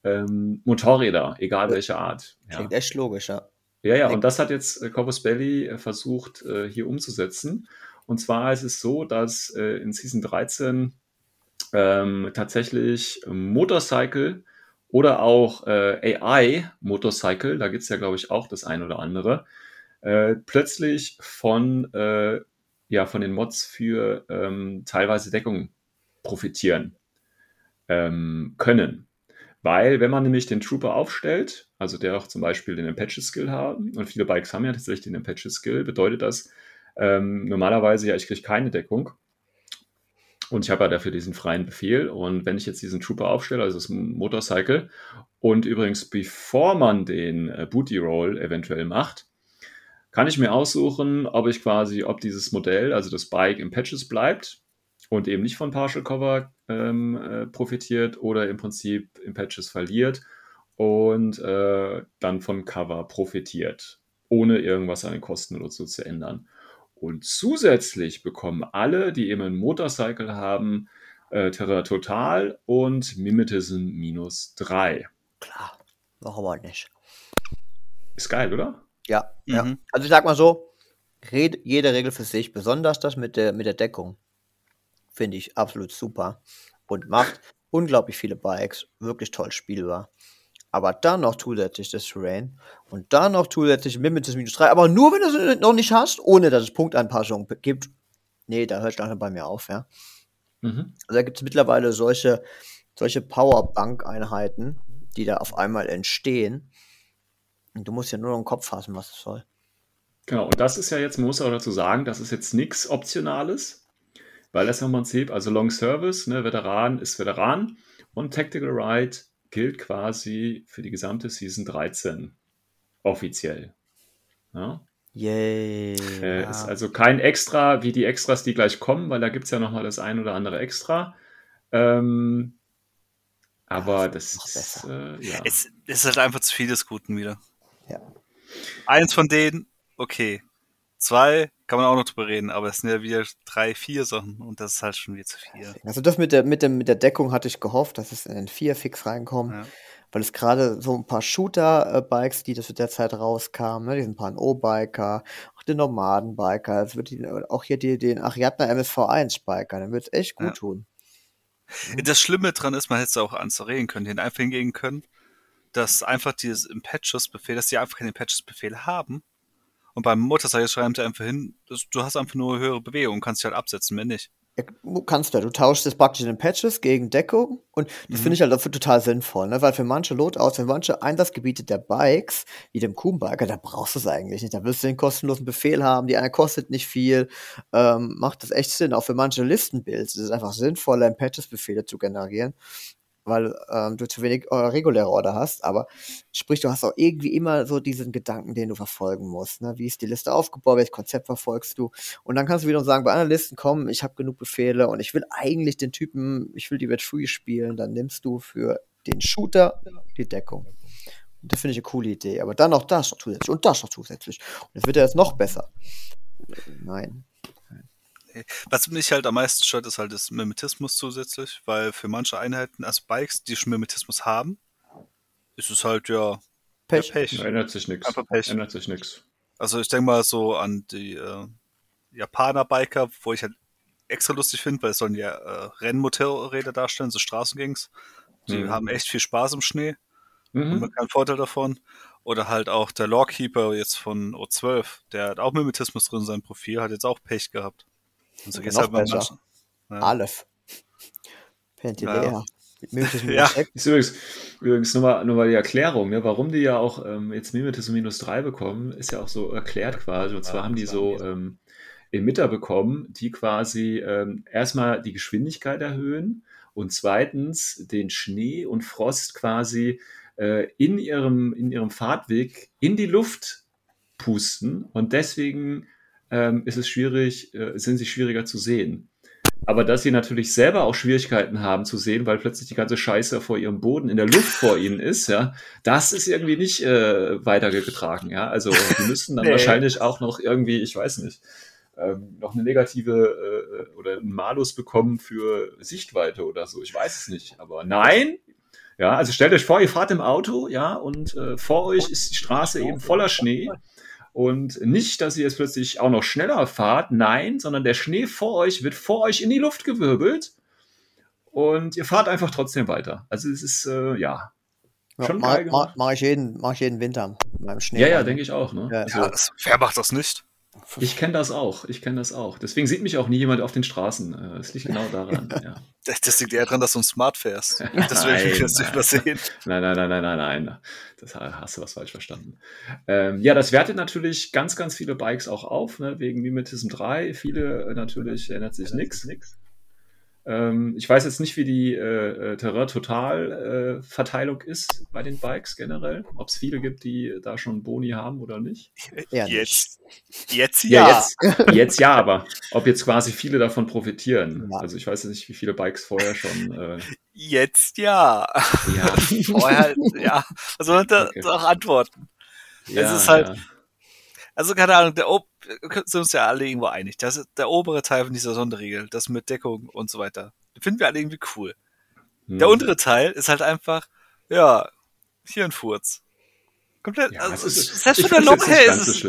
ähm, Motorräder, egal welche Art. Ja. Klingt echt logisch, ja. Ja, ja, und das hat jetzt äh, Corpus Belli äh, versucht äh, hier umzusetzen. Und zwar ist es so, dass äh, in Season 13 ähm, tatsächlich Motorcycle oder auch äh, AI Motorcycle, da gibt es ja, glaube ich, auch das ein oder andere, äh, plötzlich von, äh, ja, von den Mods für ähm, teilweise Deckung profitieren ähm, können. Weil, wenn man nämlich den Trooper aufstellt, also der auch zum Beispiel den Apache-Skill haben, und viele Bikes haben ja tatsächlich den Apache-Skill, bedeutet das ähm, normalerweise ja, ich kriege keine Deckung. Und ich habe ja dafür diesen freien Befehl. Und wenn ich jetzt diesen Trooper aufstelle, also das Motorcycle, und übrigens, bevor man den äh, Booty Roll eventuell macht, kann ich mir aussuchen, ob ich quasi, ob dieses Modell, also das Bike im Patches bleibt und eben nicht von Partial Cover ähm, äh, profitiert oder im Prinzip im Patches verliert und äh, dann von Cover profitiert, ohne irgendwas an den Kosten oder so zu ändern. Und zusätzlich bekommen alle, die eben ein Motorcycle haben, äh, Terra Total und Mimetism minus 3. Klar, warum auch nicht? Ist geil, oder? Ja, mhm. ja. Also ich sag mal so, red, jede Regel für sich, besonders das mit der, mit der Deckung. Finde ich absolut super. Und macht unglaublich viele Bikes wirklich toll spielbar. Aber dann noch zusätzlich das Terrain und dann noch zusätzlich Mimetis minus 3. Aber nur wenn du es noch nicht hast, ohne dass es Punktanpassungen gibt. Nee, da hört es langsam bei mir auf, ja. Mhm. Also da gibt es mittlerweile solche, solche Powerbank-Einheiten, die da auf einmal entstehen. Und du musst ja nur noch im Kopf fassen, was es soll. Genau, und das ist ja jetzt, man muss auch dazu sagen, das ist jetzt nichts Optionales, weil das im Prinzip, also Long Service, ne, Veteran ist Veteran und Tactical Ride gilt quasi für die gesamte Season 13 offiziell. Ja? Yay. Äh, ja. Ist also kein Extra wie die Extras, die gleich kommen, weil da gibt es ja nochmal das ein oder andere Extra. Ähm, aber ja, das, das ist. Äh, ja. Es, es, ist halt einfach zu viel des Guten wieder. Ja. Eins von denen, okay. Zwei kann man auch noch drüber reden, aber es sind ja wieder drei, vier Sachen und das ist halt schon wieder zu viel. Also das mit der, mit der, mit der Deckung hatte ich gehofft, dass es in den vier Fix reinkommt. Ja. Weil es gerade so ein paar Shooter-Bikes, die das zu der Zeit rauskamen, ne, diesen Pan-O-Biker, auch den Nomaden-Biker, es wird die, auch hier die, den Ariadna MSV1-Biker, dann wird es echt gut ja. tun. Das Schlimme dran ist, man hätte es auch anserieren können, den einfach hingehen können, dass einfach dieses im Patches-Befehl, dass die einfach keinen Patches-Befehl haben, und beim Motorcycle schreibt er einfach hin, du hast einfach nur höhere Bewegung, kannst dich halt absetzen, wenn nicht. Ja, kannst du, du tauschst das praktisch in den Patches gegen Deckung und das mhm. finde ich halt dafür total sinnvoll, ne? weil für manche Loadouts, für manche Einsatzgebiete der Bikes, wie dem Kuhn-Biker, da brauchst du es eigentlich nicht. Da wirst du den kostenlosen Befehl haben, die eine kostet nicht viel, ähm, macht das echt Sinn. Auch für manche Listenbuilds ist es einfach sinnvoller, in Patches Befehle zu generieren weil ähm, du zu wenig äh, reguläre Order hast. Aber sprich, du hast auch irgendwie immer so diesen Gedanken, den du verfolgen musst. Ne? Wie ist die Liste aufgebaut? Welches Konzept verfolgst du? Und dann kannst du wiederum sagen, bei anderen Listen, komm, ich habe genug Befehle und ich will eigentlich den Typen, ich will die Red Free spielen. Dann nimmst du für den Shooter die Deckung. Und das finde ich eine coole Idee. Aber dann noch das noch zusätzlich und das noch zusätzlich. Und das wird ja jetzt noch besser. Nein. Was mich halt am meisten stört, ist halt das Mimetismus zusätzlich, weil für manche Einheiten, also Bikes, die schon Mimetismus haben, ist es halt ja Pech. Ja, Pech. ändert sich nichts. Ändert sich nichts. Also ich denke mal so an die äh, Japaner-Biker, wo ich halt extra lustig finde, weil es sollen ja äh, Rennmotorräder darstellen, so Straßengangs. Die mhm. haben echt viel Spaß im Schnee. Mhm. Und man keinen Vorteil davon. Oder halt auch der Lawkeeper jetzt von O12, der hat auch Mimetismus drin in seinem Profil, hat jetzt auch Pech gehabt. Und so geht's halt bei manchen. Ja. Aleph. Pentilea. Ja. <laughs> ja. Ist übrigens, übrigens nur, mal, nur mal die Erklärung, ne, warum die ja auch ähm, jetzt Mimetism minus 3 bekommen, ist ja auch so erklärt quasi. Und zwar ja, haben die so ähm, Emitter bekommen, die quasi ähm, erstmal die Geschwindigkeit erhöhen und zweitens den Schnee und Frost quasi äh, in, ihrem, in ihrem Fahrtweg in die Luft pusten und deswegen ähm, ist es schwierig, äh, sind sie schwieriger zu sehen. Aber dass sie natürlich selber auch Schwierigkeiten haben zu sehen, weil plötzlich die ganze Scheiße vor ihrem Boden in der Luft vor ihnen ist, ja, das ist irgendwie nicht äh, weitergetragen, ja. Also die müssten dann <laughs> nee. wahrscheinlich auch noch irgendwie, ich weiß nicht, ähm, noch eine negative äh, oder einen Malus bekommen für Sichtweite oder so. Ich weiß es nicht. Aber nein, ja, also stellt euch vor, ihr fahrt im Auto, ja, und äh, vor euch ist die Straße eben voller Schnee. Und nicht, dass ihr jetzt plötzlich auch noch schneller fahrt, nein, sondern der Schnee vor euch wird vor euch in die Luft gewirbelt und ihr fahrt einfach trotzdem weiter. Also es ist, äh, ja, Ja, Schon mach, mach, mach, ich jeden, mach ich jeden Winter beim Schnee. Ja, ja, denke ich auch. Ne? Ja. Also, ja, das, wer macht das nicht? Ich kenne das auch. Ich kenne das auch. Deswegen sieht mich auch nie jemand auf den Straßen. Äh, das liegt genau daran. <laughs> Ja. Das liegt eher daran, dass du ein Smart fährst. <laughs> Deswegen nein, das übersehen. Nein, nein, nein, nein, nein, nein. Das hast du was falsch verstanden. Ähm, ja, das wertet natürlich ganz, ganz viele Bikes auch auf, ne? wegen Mimetism 3. Viele äh, natürlich ändert sich nichts. Ähm, ich weiß jetzt nicht, wie die äh, äh Terrain-Total-Verteilung äh, ist bei den Bikes generell. Ob es viele gibt, die da schon Boni haben oder nicht. Ja, jetzt, jetzt ja. ja jetzt, jetzt, ja, aber ob jetzt quasi viele davon profitieren. Ja. Also ich weiß jetzt nicht, wie viele Bikes vorher schon. Äh, jetzt ja. Ja. <laughs> vorher, ja. Man da okay. auch antworten? Ja, es ist halt. Also keine Ahnung, der Ob sind uns ja alle irgendwo einig. Das ist der obere Teil von dieser Sonderregel, das mit Deckung und so weiter. Den finden wir alle irgendwie cool. Hm. Der untere Teil ist halt einfach, ja, hier ein Furz. Komplett, ja, also, ist, selbst von der Look her ist es.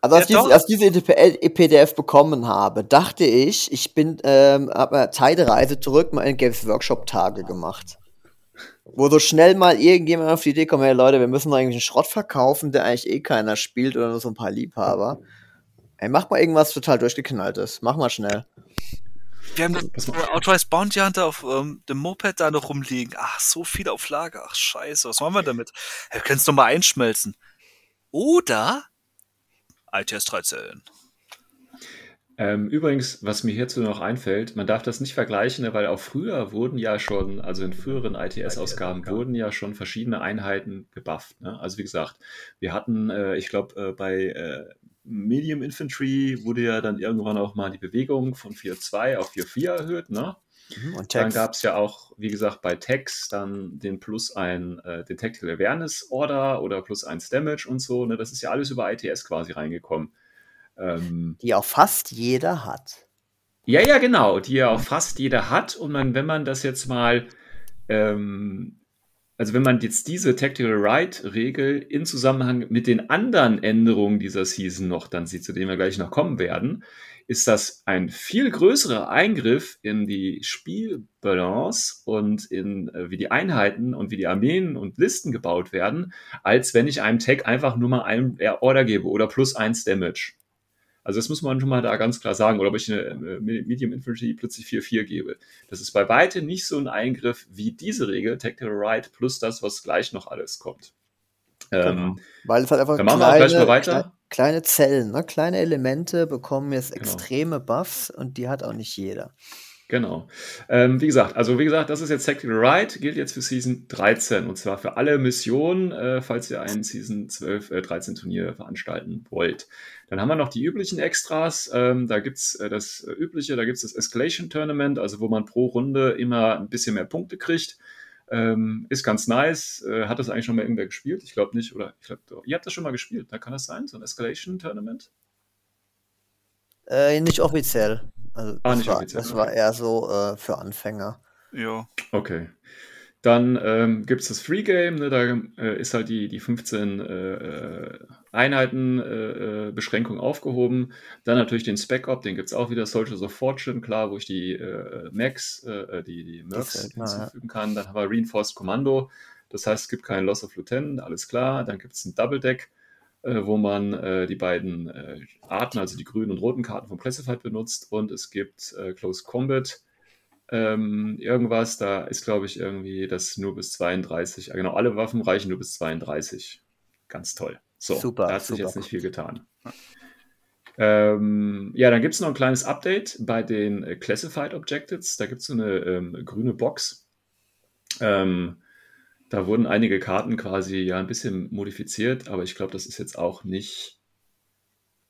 Also als, ja, diese, als diese EPDF bekommen habe, dachte ich, ich bin, ähm, habe eine Zeitreise zurück mal in Games Workshop Tage gemacht. Wo so schnell mal irgendjemand auf die Idee kommt, hey Leute, wir müssen noch irgendwie einen Schrott verkaufen, der eigentlich eh keiner spielt oder nur so ein paar Liebhaber. Ey, mach mal irgendwas total durchgeknalltes. Mach mal schnell. Wir haben das Authorized Bounty Hunter auf ähm, dem Moped da noch rumliegen. Ach, so viel auf Lager. Ach, scheiße, was machen wir damit? Wir können es doch mal einschmelzen. Oder ITS 13. Ähm, übrigens, was mir hierzu noch einfällt, man darf das nicht vergleichen, ne, weil auch früher wurden ja schon, also in früheren ITS-Ausgaben ITS wurden ja schon verschiedene Einheiten gebufft. Ne? Also wie gesagt, wir hatten, äh, ich glaube, äh, bei äh, Medium Infantry wurde ja dann irgendwann auch mal die Bewegung von 4.2 auf 4.4 erhöht. Ne? Mhm, und dann gab es ja auch, wie gesagt, bei Tex dann den plus ein äh, Detectable Awareness Order oder plus eins Damage und so. Ne? Das ist ja alles über ITS quasi reingekommen. Ähm, die auch fast jeder hat. Ja, ja, genau, die ja auch fast jeder hat. Und man, wenn man das jetzt mal, ähm, also wenn man jetzt diese Tactical Right-Regel in Zusammenhang mit den anderen Änderungen dieser Season noch dann sieht, zu denen wir gleich noch kommen werden, ist das ein viel größerer Eingriff in die Spielbalance und in äh, wie die Einheiten und wie die Armeen und Listen gebaut werden, als wenn ich einem Tag einfach nur mal einen Order gebe oder plus eins Damage. Also das muss man schon mal da ganz klar sagen. Oder ob ich eine äh, Medium Infantry plötzlich 4-4 gebe. Das ist bei weitem nicht so ein Eingriff wie diese Regel, Tactical Right, plus das, was gleich noch alles kommt. Genau. Ähm, Weil es halt einfach dann machen kleine, wir auch gleich mal weiter. kleine Zellen, ne? kleine Elemente bekommen jetzt genau. extreme genau. Buffs und die hat auch nicht jeder. Genau. Ähm, wie gesagt, also wie gesagt, das ist jetzt Tactical Right, gilt jetzt für Season 13 und zwar für alle Missionen, äh, falls ihr ein Season 12, äh, 13 Turnier veranstalten wollt. Dann haben wir noch die üblichen Extras. Ähm, da gibt's äh, das übliche, da gibt's das Escalation Tournament, also wo man pro Runde immer ein bisschen mehr Punkte kriegt. Ähm, ist ganz nice. Äh, hat das eigentlich schon mal irgendwer gespielt? Ich glaube nicht, oder? Ich glaube, ihr habt das schon mal gespielt. Da kann das sein, so ein Escalation Tournament? Äh, nicht offiziell. Also ah, nicht war, offiziell. Das okay. war eher so äh, für Anfänger. Ja. Okay. Dann ähm, gibt es das Free Game, ne, da äh, ist halt die, die 15 äh, äh, Einheiten äh, äh, Beschränkung aufgehoben. Dann natürlich den Spec Op, den gibt es auch wieder, Soldiers of Fortune, klar, wo ich die äh, Max, die, die Mercs hinzufügen kann. Dann haben wir Reinforced Commando, das heißt, es gibt keinen Loss of Lieutenant, alles klar. Dann gibt es ein Double Deck, wo man die beiden Arten, also die grünen und roten Karten vom Classified benutzt. Und es gibt Close Combat ähm, irgendwas, da ist, glaube ich, irgendwie das nur bis 32. Genau, alle Waffen reichen nur bis 32. Ganz toll. So, super, da hat sich jetzt nicht viel getan. Ähm, ja, dann gibt es noch ein kleines Update bei den äh, Classified Objectives. Da gibt es so eine ähm, grüne Box. Ähm, da wurden einige Karten quasi ja ein bisschen modifiziert, aber ich glaube, das ist jetzt auch nicht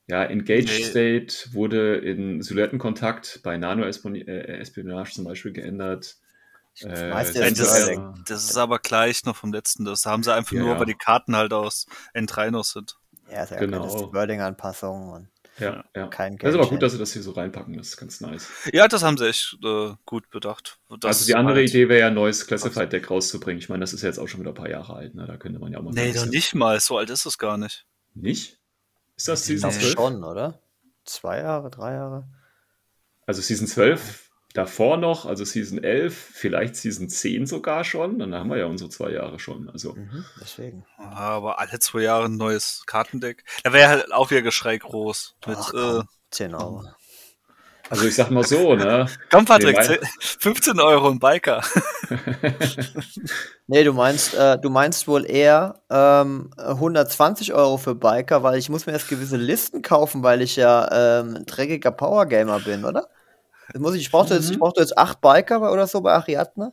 ja, Engaged nee. State wurde in Silhouettenkontakt bei Nano-Espionage zum Beispiel geändert. Äh, das, das, das, ist aber gleich noch vom letzten. Das haben sie einfach ja, nur, weil die Karten halt aus N3 noch sind. Ja, ist ja genau. Wording-Anpassung ja, ja. Kein das ist aber gut, dass sie das hier so reinpacken. Das ist ganz nice. Ja, das haben sie echt äh, gut bedacht. Das also die andere halt Idee wäre ja, ein neues Classified Deck rauszubringen. Ich meine, das ist jetzt auch schon wieder ein paar Jahre alt. Ne? Da könnte man ja auch mal. Nee, doch nicht mal. So alt ist es gar nicht. Nicht? Ist das Season 12? schon, oder? Zwei Jahre, drei Jahre? Also Season 12 davor noch, also Season 11, vielleicht Season 10 sogar schon. Dann haben wir ja unsere zwei Jahre schon. Also. Mhm, deswegen. Aber alle zwei Jahre ein neues Kartendeck. Da wäre halt auch wieder Geschrei groß. Mit, Ach, äh, komm, 10 Euro. Also ich sag mal so, ne? <laughs> komm, Patrick, Nee, mein- 15 Euro im Biker. Nee, du meinst, äh, du meinst wohl eher ähm, 120 Euro für Biker, weil ich muss mir jetzt gewisse Listen kaufen, weil ich ja ähm, ein dreckiger Powergamer bin, oder? Muss ich, ich brauchte jetzt, ich Mhm. brauchte jetzt acht Biker oder so bei Ariadne.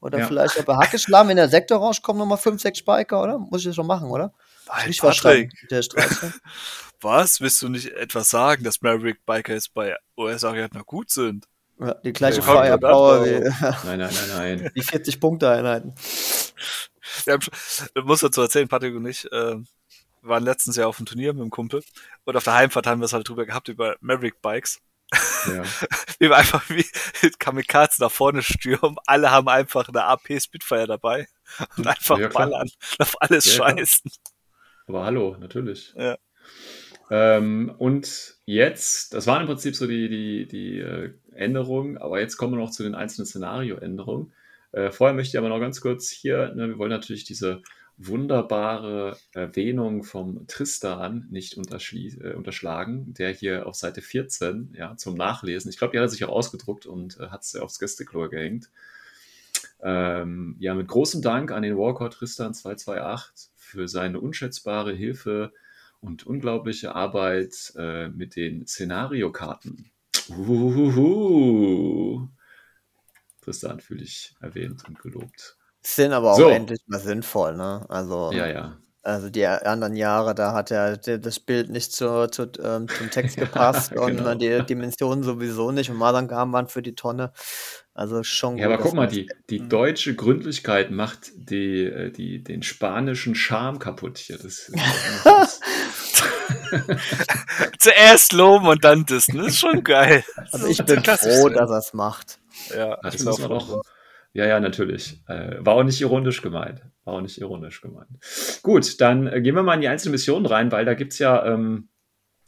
Oder Ja. vielleicht auch bei Hackeschlamm in der Sektorange kommen nochmal 5, 6 Biker, oder? Muss ich das schon machen, oder? Nein, Nicht Patrick, der Streitchen. <laughs> was? Willst du nicht etwas sagen, dass Maverick Biker jetzt bei OS Ariadna gut sind? ja, die gleiche Firepower wie, Nein, nein, nein, nein. <laughs> wie 40 Punkte-Einheiten. Wir haben schon, ich muss dazu erzählen, Patrick und ich äh, waren letztens ja auf einem Turnier mit dem Kumpel und auf der Heimfahrt haben wir es halt drüber gehabt über Maverick Bikes. Ja. Wie <laughs> wir einfach wie <laughs> Kamikaze nach vorne stürmen. Alle haben einfach eine AP Spitfire dabei und einfach Ja, ballern, auf alles Ja, scheißen. Aber hallo, natürlich. Ja. Ähm, und jetzt, das waren im Prinzip so die, die, die äh, Änderungen, aber jetzt kommen wir noch zu den einzelnen Szenarioänderungen. Äh, vorher möchte ich aber noch ganz kurz hier, ne, wir wollen natürlich diese wunderbare Erwähnung vom Tristan nicht äh, unterschlagen, der hier auf Seite 14 ja, zum Nachlesen, ich glaube, die hat er sich auch ausgedruckt und äh, hat es aufs Gästeklo gehängt. Ähm, ja, mit großem Dank an den Walker Tristan 228 für seine unschätzbare Hilfe und unglaubliche Arbeit äh, mit den Szenariokarten. Uhuhu. Tristan fühle ich erwähnt und gelobt. Sind aber auch So. endlich mal sinnvoll, ne? Also, Ja, ja. also die anderen Jahre, da hat ja das Bild nicht zu, zu, ähm, zum Text <laughs> gepasst und Genau. äh, die Dimensionen sowieso nicht und Malangaben waren für die Tonne. Also schon Ja, aber guck mal, man- die, die deutsche Gründlichkeit macht die, äh, die, den spanischen Charme kaputt hier. Das, das <laughs> Zuerst loben und dann dissen. Das ist schon geil. Also ich bin froh, dass er es macht. Ja, das ich bin muss auch man froh. auch. Ja, ja, natürlich. Äh, war auch nicht ironisch gemeint. War auch nicht ironisch gemeint. Gut, dann äh, gehen wir mal in die einzelnen Missionen rein, weil da gibt's ja, ähm,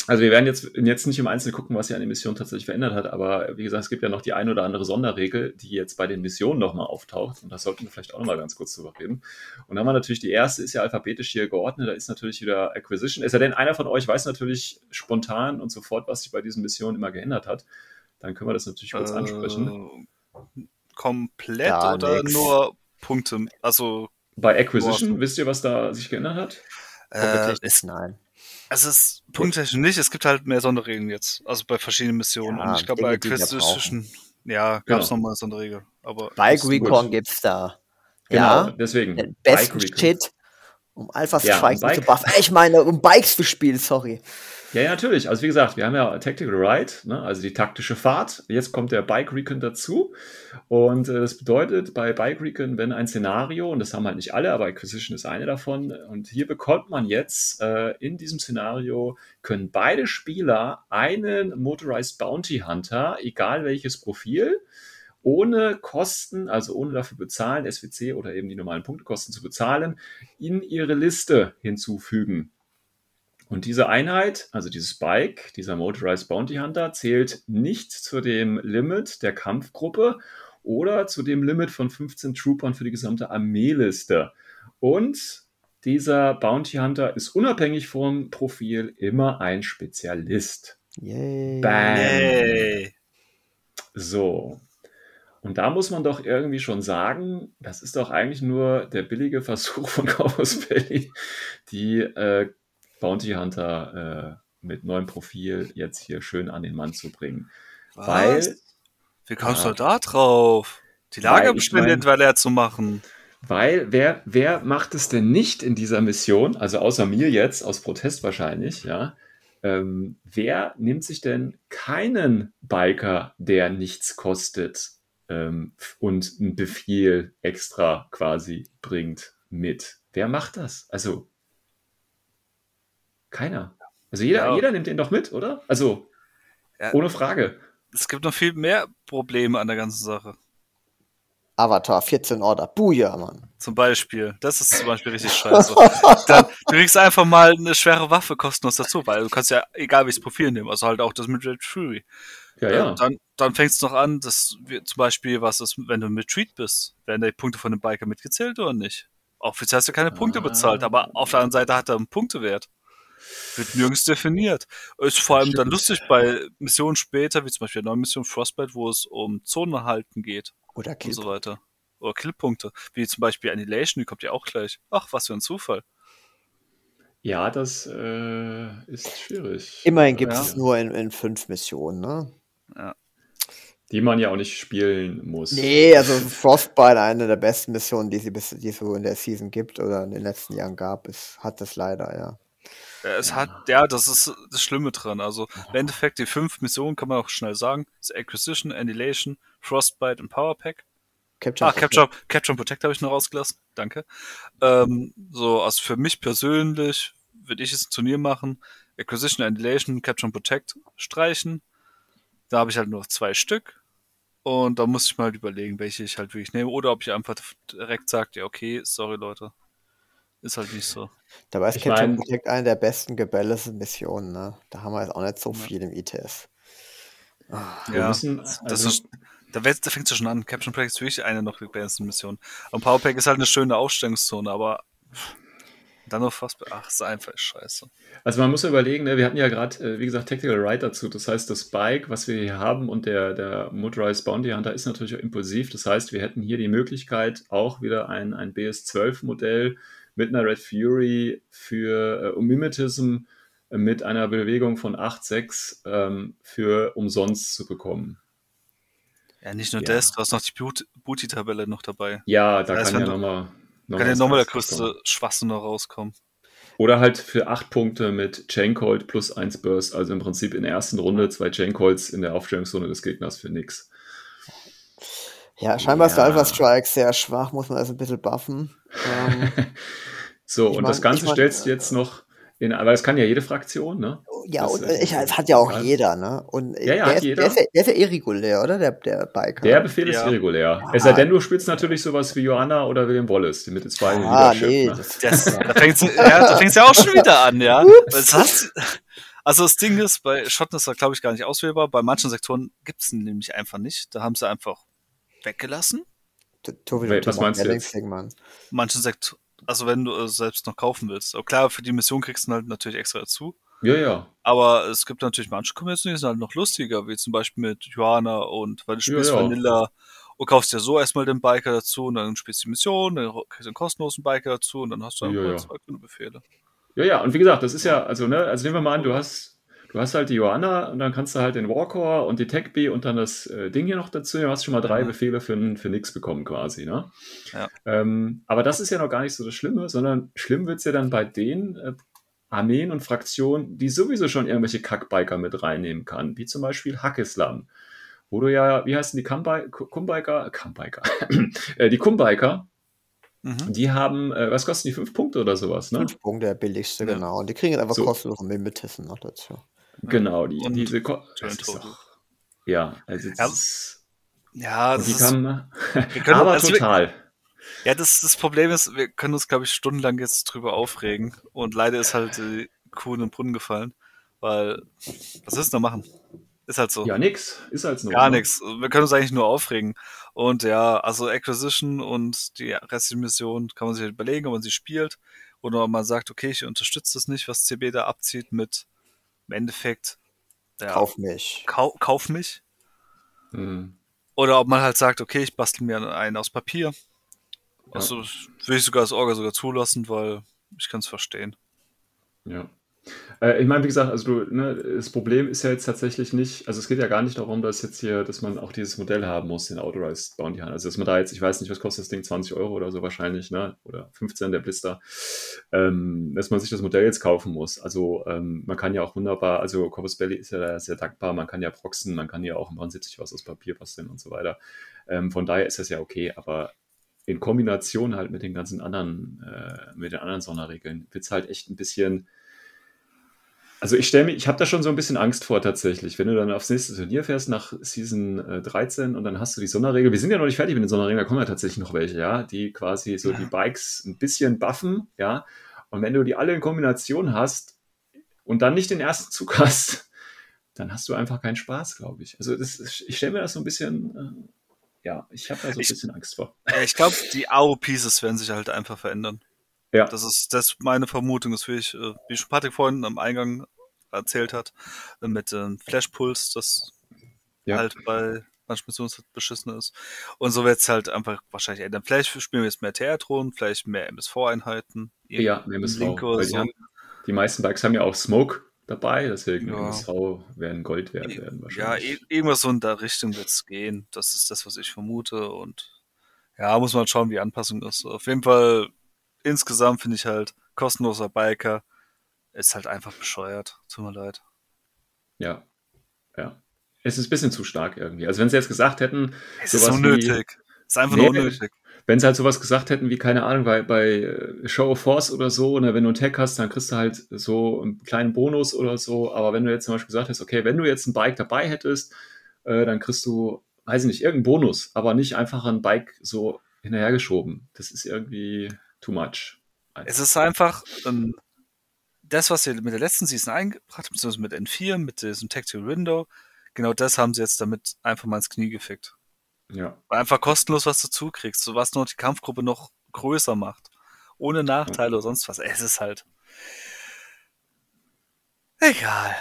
also wir werden jetzt, jetzt nicht im Einzelnen gucken, was sich an den Missionen tatsächlich verändert hat, aber wie gesagt, es gibt ja noch die ein oder andere Sonderregel, die jetzt bei den Missionen nochmal auftaucht und das sollten wir vielleicht auch nochmal ganz kurz drüber reden. Und dann haben wir natürlich, die erste ist ja alphabetisch hier geordnet, da ist natürlich wieder Acquisition. Es sei denn, einer von euch weiß natürlich spontan und sofort, was sich bei diesen Missionen immer geändert hat. Dann können wir das natürlich kurz ansprechen. Äh, komplett Gar oder nix. nur Punkte? Also, Bei Acquisition, Boah. wisst ihr, was da sich geändert hat? äh, es, nein. es ist punkttechnisch nicht. Es gibt halt mehr Sonderregeln jetzt. Also bei verschiedenen Missionen. Ja, und ich glaube, bei Acquisition, ja, gab es Genau. nochmal eine Sonderregel. Aber Bike ist. Recon gibt's da. Genau, Ja, deswegen. den Bike besten. Shit, um Alpha Ja, zu buffen. Äh, Ich meine, um Bikes zu spielen, sorry. Ja, ja, natürlich. Also wie gesagt, wir haben ja Tactical Ride, ne? also die taktische Fahrt. Jetzt kommt der Bike Recon dazu. Und äh, das bedeutet bei Bike Recon, wenn ein Szenario, und das haben halt nicht alle, aber Acquisition ist eine davon, und hier bekommt man jetzt äh, in diesem Szenario, können beide Spieler einen Motorized Bounty Hunter, egal welches Profil, ohne Kosten, also ohne dafür bezahlen, SWC oder eben die normalen Punktekosten zu bezahlen, in ihre Liste hinzufügen. Und diese Einheit, also dieses Bike, dieser Motorized Bounty Hunter, zählt nicht zu dem Limit der Kampfgruppe oder zu dem Limit von 15 Troopern für die gesamte Armeeliste. Und dieser Bounty Hunter ist unabhängig vom Profil immer ein Spezialist. Yay. Bam. Yay. So. Und da muss man doch irgendwie schon sagen, das ist doch eigentlich nur der billige Versuch von Corvus Belli, die äh, Bounty Hunter äh, mit neuem Profil jetzt hier schön an den Mann zu bringen. Was? Weil, Wie kommst Ja. du da drauf? Die Weil ich Lagerbestände mein- leer zu machen. weil wer, wer macht es denn nicht in dieser Mission, also außer mir jetzt, aus Protest wahrscheinlich, ja, ähm, wer nimmt sich denn keinen Biker, der nichts kostet ähm, und einen Befehl extra quasi bringt mit? Wer macht das? Also keiner. Also jeder, Ja. jeder nimmt den doch mit, oder? Also Ja. ohne Frage. Es gibt noch viel mehr Probleme an der ganzen Sache. Avatar 14 Order. Buja, Mann. Zum Beispiel. Das ist zum Beispiel richtig scheiße. <laughs> Dann, du kriegst einfach mal eine schwere Waffe kostenlos dazu, weil du kannst ja egal welches Profil nehmen, also halt auch das mit Red Fury. Ja, ja. Äh, dann, dann fängt es noch an, dass wir, zum Beispiel, was ist, wenn du mit Treat bist, werden die Punkte von dem Biker mitgezählt oder nicht? Offiziell hast du keine Punkte Ah. bezahlt, aber auf der anderen Seite hat er einen Punktewert. Wird nirgends definiert. Ist vor allem dann lustig bei Missionen später, wie zum Beispiel der neuen Mission Frostbite, wo es um Zonen halten geht Oder und Kill. so weiter. Oder Killpunkte, wie zum Beispiel Annihilation, die kommt ja auch gleich. Ach, was für ein Zufall. Ja, das äh, ist schwierig. Immerhin gibt Ja. es nur in, in fünf Missionen, ne? Die man ja auch nicht spielen muss. Nee, also Frostbite, eine der besten Missionen, die sie bis, die es so in der Season gibt oder in den letzten Jahren gab, ist, hat das leider, ja. Ja, Es hat, ja, das ist das Schlimme dran. Also im Endeffekt, die fünf Missionen kann man auch schnell sagen. ist Acquisition, Annihilation, Frostbite und Powerpack. Capture Ah, Capture, Capture and Protect habe ich noch rausgelassen. Danke. Ähm, so, also für mich persönlich würde ich jetzt ein Turnier machen. Acquisition, Annihilation, Capture and Protect streichen. Da habe ich halt nur noch zwei Stück. Und da muss ich mal halt überlegen, welche ich halt wirklich nehme. Oder ob ich einfach direkt sage, ja, okay, sorry Leute. Ist halt nicht so. Dabei ist Ich Capture mein- Protect eine der besten gebalanced Missionen, ne? Da haben wir jetzt auch nicht so Ja. viel im ITS. Wir müssen, das also, ist, da, wär- da fängt es ja schon an. Capture Pack ist wirklich eine noch besten Mission. Und Powerpack ist halt eine schöne Ausstellungszone, aber dann noch fast. Ach, ist einfach scheiße. also man muss ja überlegen, ne, wir hatten ja gerade, äh, wie gesagt, Tactical Ride dazu. Das heißt, das Bike, was wir hier haben und der, der Motorized Bounty Hunter ist natürlich auch impulsiv. Das heißt, wir hätten hier die Möglichkeit, auch wieder ein, ein BS12-Modell mit einer Red Fury für äh, um Mimetism äh, mit einer Bewegung von 8,6 ähm, für umsonst zu bekommen. Ja, nicht nur Ja. das, du hast noch die Boot- Booty-Tabelle noch dabei. Ja, da Das heißt, kann ja nochmal. Noch Kann ja nochmal der größte Schwachsinn noch rauskommen. Oder halt für 8 Punkte mit Chaincolt plus 1 Burst, also im Prinzip in der ersten Runde zwei Chaincolts in der Aufstellungszone des Gegners für nix. Ja, scheinbar ist der Ja. Alpha Strike sehr schwach, muss man also ein bisschen buffen. Ähm, <laughs> So, und mein- das Ganze ich mein, stellst du jetzt noch in, aber das kann ja jede Fraktion, ne? ja, Das und äh, ich, es hat ja auch Ja. jeder, ne? Und äh, Ja, ja, der, hat ist, jeder. Der, ist ja, der ist ja irregulär, oder? Der, der Biker. Der Befehl ist Ja. irregulär. Ja. Es sei denn, du spielst natürlich sowas wie Johanna oder William Wallace, die mit den zwei ah, Leadership, nee, ne? das, Das, <laughs> da fängt's ja, da fängt's ja auch schon wieder an, ja. Das hat, also das Ding ist, bei Schotten ist das, glaube ich, gar nicht auswählbar. Bei manchen Sektoren gibt's ihn nämlich einfach nicht. Da haben sie einfach weggelassen. Tobi, Wait, was meinst du. Manchen Sektoren, also wenn du es selbst noch kaufen willst. Aber klar, für die Mission kriegst du ihn halt natürlich extra dazu. Ja, ja. Aber es gibt natürlich manche Kombinationen, die sind halt noch lustiger, wie zum Beispiel mit Johanna und weil du spielst Ja, ja. Vanilla und kaufst dir so erstmal den Biker dazu und dann spielst du die Mission, dann kriegst du einen kostenlosen Biker dazu und dann hast du Ja, einfach ja. zwei grüne Befehle. Ja, ja, und wie gesagt, das ist ja, also, ne, also nehmen wir mal an, du hast, du hast halt die Johanna und dann kannst du halt den Warcore und die Tech B und dann das äh, Ding hier noch dazu. Du hast schon mal drei Mhm. Befehle für, für nix bekommen quasi, ne? Ja. Ähm, aber das ist ja noch gar nicht so das Schlimme, sondern schlimm wird's ja dann bei den äh, Armeen und Fraktionen, die sowieso schon irgendwelche Kackbiker mit reinnehmen kann, wie zum Beispiel Hackislam. Wo du ja, wie heißen die Kumbi- Kumbiker? Kumbiker. <clears throat> Äh, die Kumbiker, Mhm. die haben, äh, was kosten die? Fünf Punkte oder sowas, ne? Fünf Punkte, der billigste, Ja. genau. Und die kriegen jetzt einfach So. kostenlos Mimetism noch dazu. Genau, die, Und diese Ko doch, Ja, also Ja, ist, Ja, das die ist, kann, wir können, <laughs> aber also wir, total. ja, das, das Problem ist, wir können uns, glaube ich, stundenlang jetzt drüber aufregen und leider ist halt die Kuh in den Brunnen gefallen, weil, was ist denn da machen? Ist halt so. Ja, nix, ist als nur. Gar ne? nichts. Wir können uns eigentlich nur aufregen. Und ja, also Acquisition und die restliche Mission kann man sich halt überlegen, ob man sie spielt. Oder ob man sagt, okay, ich unterstütze das nicht, was CB da abzieht mit im Endeffekt ja, Kauf mich. kau kauf mich. Hm. Oder ob man halt sagt, okay, ich bastel mir einen aus Papier. Ja. Also will ich sogar als Orga sogar zulassen, weil ich kann es verstehen. Ja. Äh, ich meine, wie gesagt, also du, ne, das Problem ist ja jetzt tatsächlich nicht, also es geht ja gar nicht darum, dass jetzt hier, dass man auch dieses Modell haben muss, den Authorized Bounty Hunter. Also dass man da jetzt, ich weiß nicht, was kostet das Ding, 20 Euro oder so wahrscheinlich, ne? Oder 15 der Blister, ähm, dass man sich das Modell jetzt kaufen muss. Also ähm, man kann ja auch wunderbar, also Corpus Belly ist ja da sehr dankbar, man kann ja proxen, man kann ja auch im Prinzip sich was aus Papier basteln und so weiter. Ähm, von daher ist das ja okay, aber in Kombination halt mit den ganzen anderen, äh, mit den anderen Sonderregeln, wird es halt echt ein bisschen. Also ich stelle mir, ich habe da schon so ein bisschen Angst vor tatsächlich, wenn du dann aufs nächste Turnier fährst nach Season äh, 13 und dann hast du die Sonderregel. Wir sind ja noch nicht fertig mit den Sonderregeln, da kommen ja tatsächlich noch welche, ja, die quasi so die Bikes ein bisschen buffen, ja. Und wenn du die alle in Kombination hast und dann nicht den ersten Zug <laughs> hast, dann hast du einfach keinen Spaß, glaube ich. Also das, ich stelle mir das so ein bisschen, äh, ja, ich habe da so ein Ich- bisschen Angst vor. Ja, ich glaube, die AO-Pieces werden sich halt einfach verändern. Ja. Das ist, das ist meine Vermutung. Das will ich, äh, wie schon Patrick vorhin am Eingang erzählt hat, äh, mit ähm, Flashpuls, das Ja. halt bei manchen Missionen beschissen ist. Und so wird es halt einfach wahrscheinlich ändern. Vielleicht spielen wir jetzt mehr Theatron, vielleicht mehr MSV-Einheiten. Ja, MSV. Link oder Weil die, so. haben, die meisten Bikes haben ja auch Smoke dabei, deswegen Ja. MSV werden Gold wert werden Ja, wahrscheinlich. i- irgendwas so in der Richtung wird es gehen. Das ist das, was ich vermute. Und ja, muss man schauen, wie die Anpassung ist. Auf jeden Fall, insgesamt finde ich halt, kostenloser Biker ist halt einfach bescheuert. Tut mir leid. ja. ja. Es ist ein bisschen zu stark irgendwie. Also wenn sie jetzt gesagt hätten, Es ist Sowas wie- unnötig. Es ist einfach Nee, nur unnötig. wenn sie halt sowas gesagt hätten wie, keine Ahnung, bei, bei äh, Show of Force oder so, ne, wenn du einen Tag hast, dann kriegst du halt so einen kleinen Bonus oder so. Aber wenn du jetzt zum Beispiel gesagt hast, okay, wenn du jetzt ein Bike dabei hättest, äh, dann kriegst du, weiß ich nicht, irgendeinen Bonus, aber nicht einfach ein Bike so hinterhergeschoben. Das ist irgendwie too much. Es ist einfach ähm, das, was sie mit der letzten Season eingebracht haben, beziehungsweise mit N4, mit diesem Tactical Window, genau das haben sie jetzt damit einfach mal ins Knie gefickt. Ja. Weil einfach kostenlos was dazu kriegst, so was noch die Kampfgruppe noch größer macht. Ohne Nachteile oder sonst was. Es ist halt. Egal.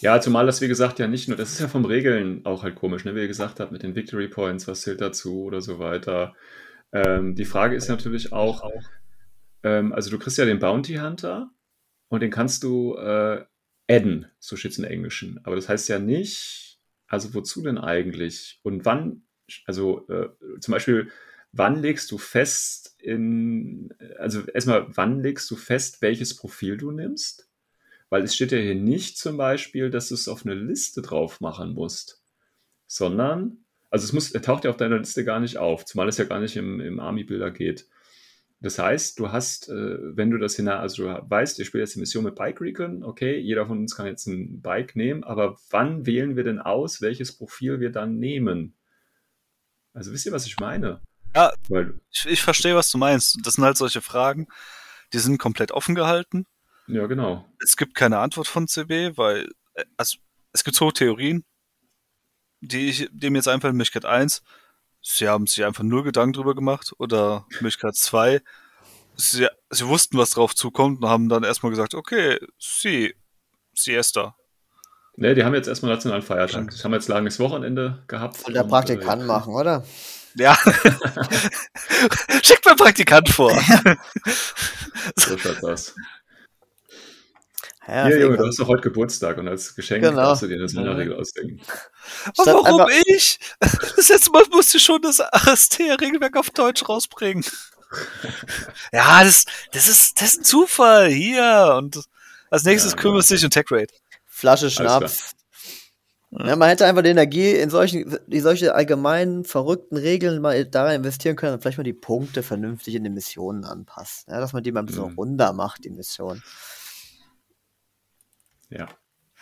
Ja, zumal das, wie gesagt, ja nicht nur, das ist ja vom Regeln auch halt komisch, ne? wie ihr gesagt habt, mit den Victory Points, was zählt dazu oder so weiter. Ähm, die Frage ist natürlich auch, ähm, also du kriegst ja den Bounty Hunter und den kannst du äh, adden, so steht es in Englischen. Aber das heißt ja nicht, also wozu denn eigentlich? Und wann, also äh, zum Beispiel, wann legst du fest in, also erstmal, wann legst du fest, welches Profil du nimmst? Weil es steht ja hier nicht zum Beispiel, dass du es auf eine Liste drauf machen musst, sondern, also es muss, er taucht ja auf deiner Liste gar nicht auf, zumal es ja gar nicht im, im Army-Bilder geht. Das heißt, du hast, äh, wenn du das hinein, also du weißt, ihr spielt jetzt die Mission mit Bike Recon, okay, jeder von uns kann jetzt ein Bike nehmen, aber wann wählen wir denn aus, welches Profil wir dann nehmen? Also wisst ihr, was ich meine? Ja. Weil, Ich, ich verstehe, was du meinst. Das sind halt solche Fragen, die sind komplett offen gehalten. ja, genau. Es gibt keine Antwort von CB, weil äh, also, es gibt so Theorien, die ich, die mir jetzt einfallen. Möglichkeit 1, sie haben sich einfach nur Gedanken drüber gemacht. Oder Möglichkeit 2, sie, sie wussten, was drauf zukommt und haben dann erstmal gesagt, okay, sie, Siesta. Ne, die haben jetzt erstmal nationalen Feiertag. Das haben jetzt langes Wochenende gehabt. Soll der und, Praktikant äh, machen, oder? Ja. <laughs> Schickt mal Praktikant vor. So schaut das. Ja, Hier, Junge, du hast doch heute Geburtstag und als Geschenk Genau. darfst du dir eine Sonderregel ausdenken. Aber Statt warum einfach- ich? <laughs> Das letzte Mal musste ich schon das AST-Regelwerk auf Deutsch rausbringen. <laughs> ja, das, das, ist, das ist ein Zufall. Hier. Und als nächstes Ja, kümmerst dich um Tech Rate. Flasche. Schnaps. Ja, man hätte einfach die Energie in solchen, in solche allgemeinen, verrückten Regeln mal da rein investieren können und vielleicht mal die Punkte vernünftig in den Missionen anpassen. Ja, dass man die mal ein bisschen Mhm. runder macht, die Mission. Ja.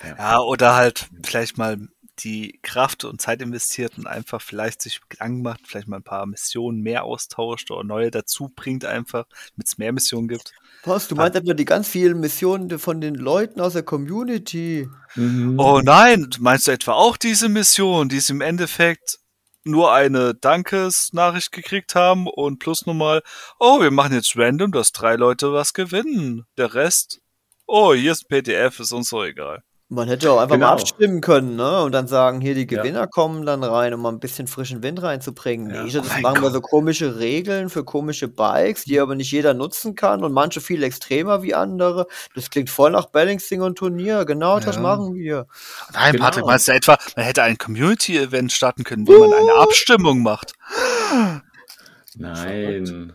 Ja, oder halt vielleicht mal die Kraft und Zeit investiert und einfach vielleicht sich Gedanken macht, vielleicht mal ein paar Missionen mehr austauscht oder neue dazu bringt einfach, damit es mehr Missionen gibt. Was, du meinst etwa die ganz vielen Missionen von den Leuten aus der Community? Mhm. Oh nein, meinst du etwa auch diese Mission, die sie im Endeffekt nur eine Dankesnachricht gekriegt haben und plus nochmal, oh, wir machen jetzt random, dass drei Leute was gewinnen. Der Rest, oh, hier ist ein PDF, ist uns so egal. Man hätte auch einfach mal Genau. abstimmen können, ne? Und dann sagen, hier die Ja. Gewinner kommen dann rein, um mal ein bisschen frischen Wind reinzubringen. Ja. Nee, Oh das mein machen wir Gott. so komische Regeln für komische Bikes, die aber nicht jeder nutzen kann und manche viel extremer wie andere. Das klingt voll nach Balancing und Turnier. Genau das Ja. machen wir. Nein, Genau. Patrick, meinst du etwa, man hätte ein Community-Event starten können, wo man eine Abstimmung macht? Nein.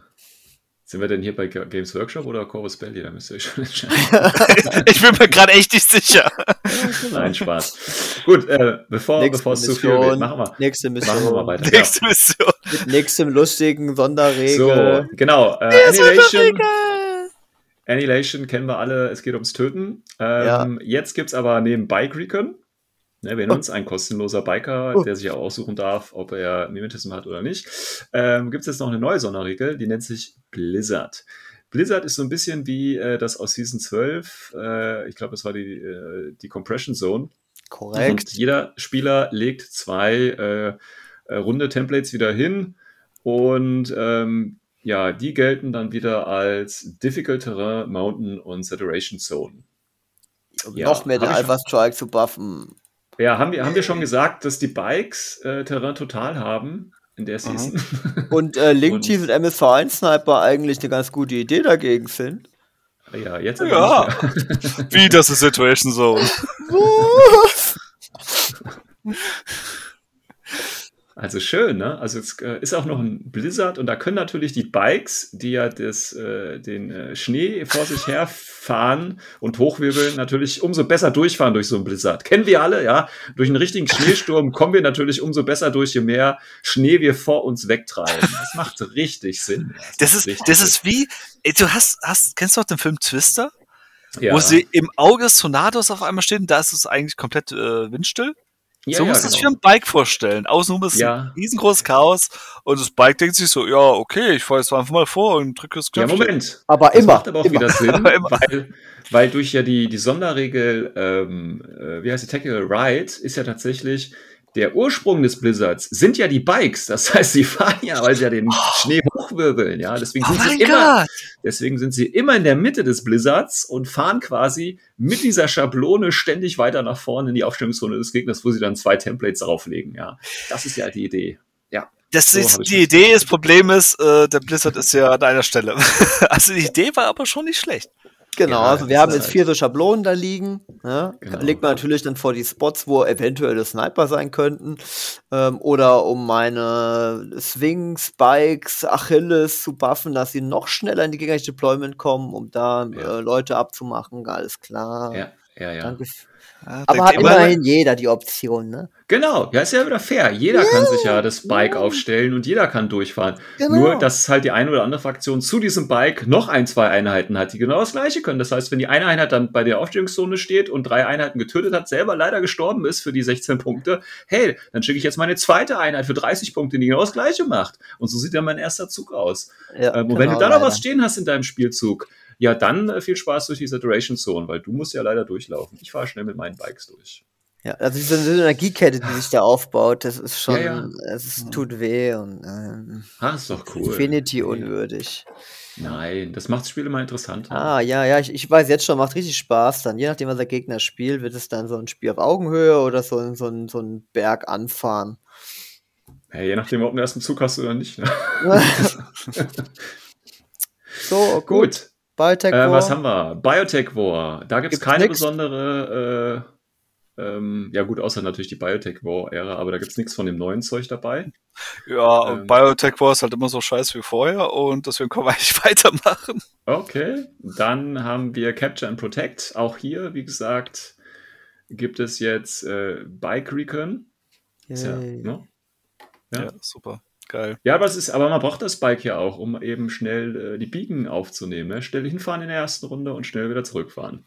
Sind wir denn hier bei Ga- Games Workshop oder Corvus Belli? Da müsst ihr euch schon entscheiden. <laughs> ich bin mir gerade echt nicht sicher. Nein, Spaß. Gut, äh, bevor, bevor es zu viel Mission. wird, machen wir, Nächste machen wir mal Mission. weiter. Nächste Mission. Mit nächstem lustigen Ja. Sonderregel. So, genau. Äh, Annihilation, Annihilation kennen wir alle, es geht ums Töten. Ähm, Jetzt gibt es aber neben Bike Recon, ne, wir nennen uns ein kostenloser Biker, Oh. der sich auch aussuchen darf, ob er Mimetism hat oder nicht. Ähm, gibt es jetzt noch eine neue Sonderregel, die nennt sich Blizzard. Blizzard ist so ein bisschen wie äh, das aus Season 12, äh, ich glaube, das war die, äh, die Compression Zone. Korrekt. Und jeder Spieler legt zwei äh, äh, runde Templates wieder hin und ähm, ja, die gelten dann wieder als Difficult Terrain, Mountain und Saturation Zone. Um ja, noch mehr den Alpha Strike zu buffen. Ja, haben wir, haben wir schon gesagt, dass die Bikes äh, Terrain total haben in der Season. <laughs> Und äh, Link Team und MSV1 Sniper eigentlich eine ganz gute Idee dagegen sind. Ja, jetzt ja. Wie das ist Situation Zone. <laughs> <laughs> Also schön, ne? Also es äh, ist auch noch ein Blizzard und da können natürlich die Bikes, die ja das, äh, den äh, Schnee vor sich herfahren und hochwirbeln, natürlich umso besser durchfahren durch so ein Blizzard. Kennen wir alle, ja? Durch einen richtigen Schneesturm kommen wir natürlich umso besser durch, je mehr Schnee wir vor uns wegtreiben. Das macht richtig Sinn. Das, das ist, das ist wie, ey, du hast, hast, kennst du auch den Film Twister? Ja. Wo sie im Auge des Tornados auf einmal stehen, da ist es eigentlich komplett äh, windstill. Ja, so ja, musst du genau. dir ein Bike vorstellen. Außenrum ist ja. ein riesengroßes Chaos und das Bike denkt sich so, ja, okay, ich fahre jetzt einfach mal vor und drücke das Knöpfchen. Ja, Moment. Aber das immer. macht aber auch immer. wieder Sinn, <laughs> weil, weil durch ja die, die Sonderregel, ähm, äh, wie heißt die, Tackle Ride, ist ja tatsächlich, der Ursprung des Blizzards sind ja die Bikes. Das heißt, sie fahren ja, weil sie ja den oh. Schnee hochwirbeln. Ja, deswegen sind, oh sie immer, deswegen sind sie immer in der Mitte des Blizzards und fahren quasi mit dieser Schablone ständig weiter nach vorne in die Aufstellungszone des Gegners, wo sie dann zwei Templates drauflegen. Ja, das ist ja die Idee. Ja. Das so ist die Idee. Das Problem ist, äh, der Blizzard ist ja an einer Stelle. <laughs> also die Idee war aber schon nicht schlecht. Genau, ja, also wir haben jetzt halt vier so Schablonen da liegen. Ja? Genau. Legt man natürlich dann vor die Spots, wo eventuelle Sniper sein könnten. Ähm, oder um meine Swing, Spikes, Achilles zu buffen, dass sie noch schneller in die gegnerische Deployment kommen, um da ja. äh, Leute abzumachen. Alles klar. Ja, ja, ja. Danke aber hat immerhin jeder die Option, ne? Genau, ja, ist ja wieder fair. Jeder yeah. kann sich ja das Bike yeah. aufstellen und jeder kann durchfahren. Genau. Nur, dass halt die eine oder andere Fraktion zu diesem Bike noch ein, zwei Einheiten hat, die genau das gleiche können. Das heißt, wenn die eine Einheit dann bei der Aufstellungszone steht und drei Einheiten getötet hat, selber leider gestorben ist für die 16 Punkte, hey, dann schicke ich jetzt meine zweite Einheit für 30 Punkte, die genau das gleiche macht. Und so sieht dann mein erster Zug aus. Ja, ähm, und genau, wenn du da noch was stehen hast in deinem Spielzug, ja, dann äh, viel Spaß durch die Saturation Zone, weil du musst ja leider durchlaufen. Ich fahre schnell mit meinen Bikes durch. Ja, also diese Energiekette, die sich da aufbaut, das ist schon, ja, ja. es tut weh und ähm, ah, ist doch cool. Infinity unwürdig. Nein, das macht das Spiel immer interessant. Ah, ja, ja, ich, ich weiß jetzt schon, macht richtig Spaß dann. Je nachdem, was der Gegner spielt, wird es dann so ein Spiel auf Augenhöhe oder so, ein, so, ein, so ein Berg anfahren. Ja, je nachdem, ob du den ersten Zug hast oder nicht. Ne? <laughs> <laughs> so, gut. gut. Biotech äh, War. was haben wir? Biotech War. Da gibt es keine nix? besondere, äh, ähm, ja gut, außer natürlich die Biotech War-Ära, aber da gibt es nichts von dem neuen Zeug dabei. Ja, ähm, Biotech War ist halt immer so scheiße wie vorher und deswegen können wir eigentlich <laughs> weitermachen. Okay, dann haben wir Capture and Protect. Auch hier, wie gesagt, gibt es jetzt äh, Bike Recon. Ja, ne? ja, ja, super. Geil. Ja, aber, es ist, aber man braucht das Bike ja auch, um eben schnell äh, die Beacon aufzunehmen. Ne? Schnell hinfahren in der ersten Runde und schnell wieder zurückfahren.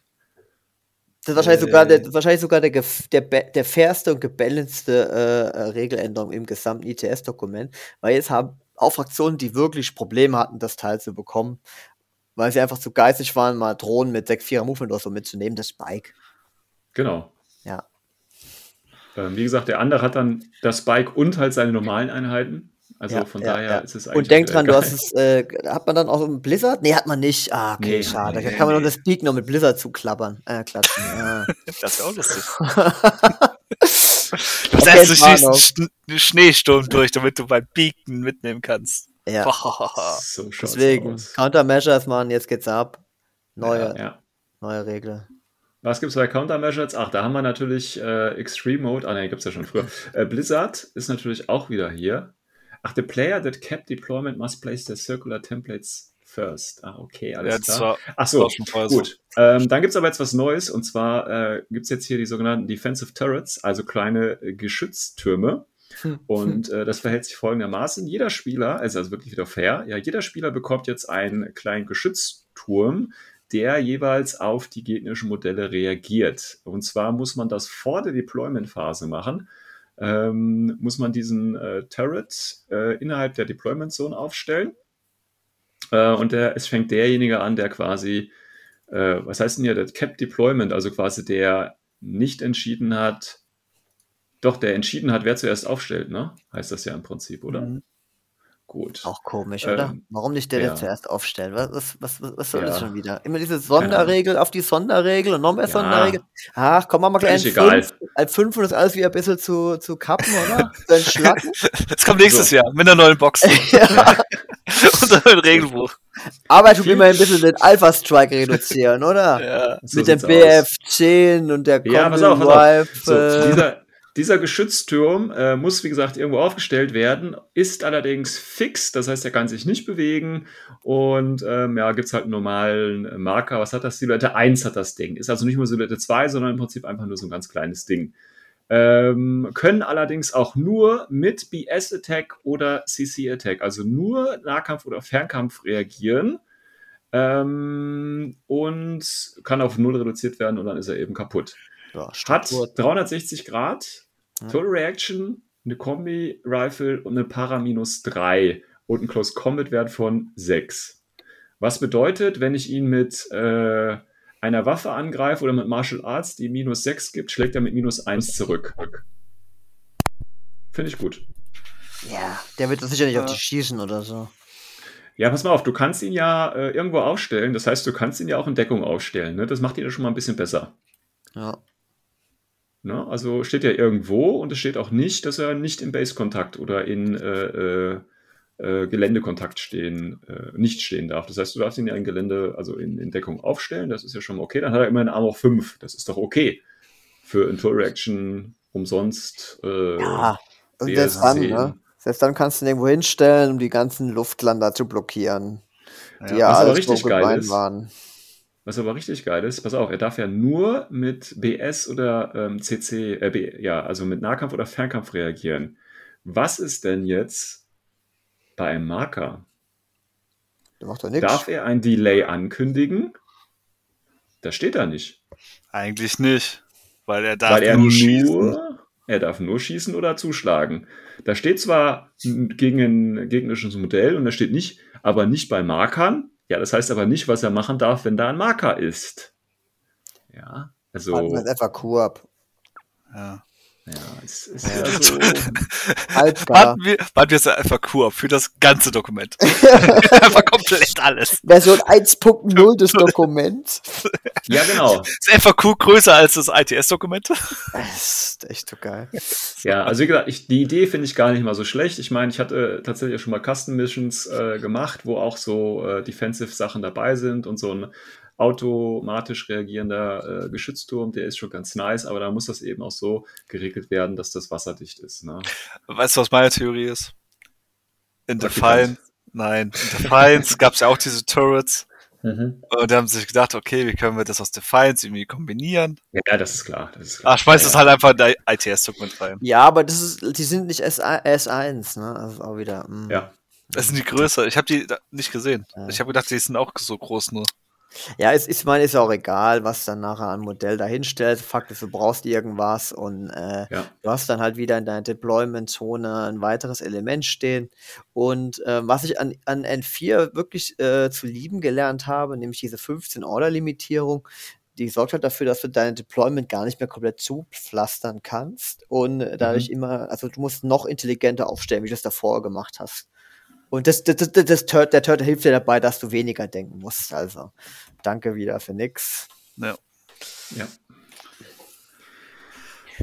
Das ist wahrscheinlich äh, sogar, der, wahrscheinlich sogar der, der, der fairste und gebalancete äh, Regeländerung im gesamten ITS-Dokument, weil jetzt haben auch Fraktionen, die wirklich Probleme hatten, das Teil zu bekommen, weil sie einfach zu geistig waren, mal Drohnen mit 6-4er Movement oder so mitzunehmen, das Bike. Genau. Ja. Ähm, wie gesagt, der andere hat dann das Bike und halt seine normalen Einheiten. Also ja, von ja, daher ja. ist es eigentlich. Und denk dran, du hast es, äh, hat man dann auch ein Blizzard? Nee, hat man nicht. Ah, okay, nee, schade. Nee, da kann man nee. noch das Peak noch mit Blizzard zuklappern. Äh, klatschen. Ah. <laughs> das wäre auch lustig. <laughs> du setzt durch den Schneesturm durch, damit du beim Beacon mitnehmen kannst. Ja. <laughs> so Deswegen, aus. Countermeasures, Mann, jetzt geht's ab. Neue, neue Regel. Was gibt es bei Countermeasures? Ach, da haben wir natürlich äh, Extreme Mode. Ah, ne, gibt es ja schon früher. Äh, Blizzard ist natürlich auch wieder hier. Ach, the player that kept deployment must place the circular templates first. Ah, okay, alles ja, klar. Ach so, gut. Ähm, dann gibt es aber jetzt was Neues und zwar äh, gibt es jetzt hier die sogenannten Defensive Turrets, also kleine äh, Geschütztürme. Hm. Und <laughs> äh, das verhält sich folgendermaßen. Jeder Spieler, also, also wirklich wieder fair, ja, jeder Spieler bekommt jetzt einen kleinen Geschützturm, der jeweils auf die gegnerischen Modelle reagiert. Und zwar muss man das vor der Deployment-Phase machen ähm, muss man diesen äh, Turret äh, innerhalb der Deployment Zone aufstellen. Äh, und der, es fängt derjenige an, der quasi, äh, was heißt denn hier, der Cap Deployment, also quasi der nicht entschieden hat, doch, der entschieden hat, wer zuerst aufstellt, ne? Heißt das ja im Prinzip, oder? Mhm. Gut. Auch komisch, oder? Ähm, Warum nicht der, der zuerst aufstellt? Was, was, was, was soll ja. das schon wieder? Immer diese Sonderregel auf die Sonderregel und noch mehr ja. Sonderregel. Ach, komm mal mal gleich egal. Fünf, als fünf und das alles wieder ein bisschen zu, zu kappen, oder? <laughs> Das kommt nächstes so. Jahr mit einer neuen Box. <laughs> ja. <laughs> und einem neuen Regelbuch. Aber tut immer ein bisschen den Alpha-Strike reduzieren, oder? Ja, so Mit dem BF10 und der ja, pass auf, pass auf. So, dieser, dieser Geschützturm äh, muss, wie gesagt, irgendwo aufgestellt werden, ist allerdings fix, das heißt, er kann sich nicht bewegen und ähm, ja, gibt es halt einen normalen Marker. Was hat das? Silhouette 1 hat das Ding. Ist also nicht nur Silhouette 2, sondern im Prinzip einfach nur so ein ganz kleines Ding. Ähm, können allerdings auch nur mit BS-Attack oder CC-Attack, also nur Nahkampf oder Fernkampf reagieren ähm, und kann auf 0 reduziert werden und dann ist er eben kaputt. Ja, Hat 360 Grad, Total Reaction, eine Kombi-Rifle und eine Para minus 3 und einen Close Combat Wert von 6. Was bedeutet, wenn ich ihn mit äh, einer Waffe angreife oder mit Martial Arts, die minus 6 gibt, schlägt er mit minus 1 zurück. Finde ich gut. Ja, der wird sicher nicht ja. auf dich schießen oder so. Ja, pass mal auf, du kannst ihn ja äh, irgendwo aufstellen. Das heißt, du kannst ihn ja auch in Deckung aufstellen. Ne? Das macht ihn ja schon mal ein bisschen besser. Ja. Ne? Also steht ja irgendwo und es steht auch nicht, dass er nicht im Base-Kontakt oder in äh, äh, äh, Geländekontakt stehen, äh, nicht stehen darf. Das heißt, du darfst ihn ja in Gelände, also in, in, Deckung aufstellen, das ist ja schon mal okay. Dann hat er immer einen Arm auf 5. Das ist doch okay. Für Intour Reaction umsonst. Äh, ja, und selbst dann, ne? Selbst dann kannst du ihn irgendwo hinstellen, um die ganzen Luftlander zu blockieren. Die ja, ja aber richtig geil waren. Was aber richtig geil ist, pass auf, er darf ja nur mit BS oder ähm, CC, äh, B, ja, also mit Nahkampf oder Fernkampf reagieren. Was ist denn jetzt bei einem Marker? Der macht doch nichts. Darf er ein Delay ankündigen? Das steht da nicht. Eigentlich nicht, weil er darf weil er nur, schießen. Er darf nur schießen oder zuschlagen. Da steht zwar gegen ein gegnerisches Modell und da steht nicht, aber nicht bei Markern. Ja, das heißt aber nicht, was er machen darf, wenn da ein Marker ist. Ja, also. Wir einfach Koop. Ja. Ja, es ist ja <laughs> so Warten wir, warten wir es einfach Kur für das ganze Dokument. <laughs> einfach komplett alles. Version 1.0 des <laughs> Dokuments. Ja, genau. Ist FAQ größer als das ITS-Dokument? Das ist echt so geil. Ja, also wie gesagt, ich, die Idee finde ich gar nicht mal so schlecht. Ich meine, ich hatte tatsächlich schon mal Custom Missions äh, gemacht, wo auch so äh, Defensive-Sachen dabei sind und so ein automatisch reagierender äh, Geschützturm, der ist schon ganz nice, aber da muss das eben auch so geregelt werden, dass das wasserdicht ist. Ne? Weißt du, was meine Theorie ist? In Defiance, nein, in Defiance <laughs> gab es ja auch diese Turrets. Mhm. Und da haben sie sich gedacht, okay, wie können wir das aus Defiance irgendwie kombinieren? Ja, das ist klar. Das ist klar. Ach, schmeiß ja, das halt einfach in der ITS-Dokument rein. Ja, aber das ist, die sind nicht S1, ne? Also auch wieder. Mh. Mm. Ja. Das sind die größer. Ich habe die nicht gesehen. Ja. Ich habe gedacht, die sind auch so groß nur. Ja, es ist, meine, ist auch egal, was dann nachher an Modell dahinstellt. Fakt ist, du brauchst irgendwas und äh, ja. du hast dann halt wieder in deiner Deployment-Zone ein weiteres Element stehen. Und äh, was ich an, an N4 wirklich äh, zu lieben gelernt habe, nämlich diese 15-Order-Limitierung, die sorgt halt dafür, dass du dein Deployment gar nicht mehr komplett zupflastern kannst und dadurch mhm. immer, also du musst noch intelligenter aufstellen, wie du das davor gemacht hast. Und das, das, das, das Turtle, der Turtle hilft dir dabei, dass du weniger denken musst. Also, danke wieder für nix. Ja. ja.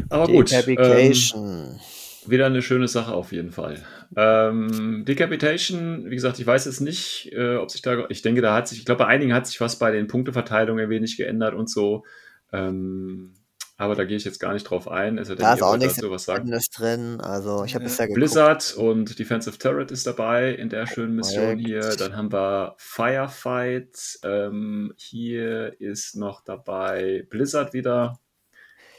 Aber gut. Ähm, wieder eine schöne Sache auf jeden Fall. Ähm, Decapitation, wie gesagt, ich weiß jetzt nicht, äh, ob sich da, ich denke, da hat sich, ich glaube, bei einigen hat sich was bei den Punkteverteilungen ein wenig geändert und so. Ähm, aber da gehe ich jetzt gar nicht drauf ein. Also, da ist auch nichts was sagen. drin. Also ich habe ja Blizzard und Defensive Turret ist dabei in der schönen Mission hier. Dann haben wir Firefight. Ähm, hier ist noch dabei Blizzard wieder.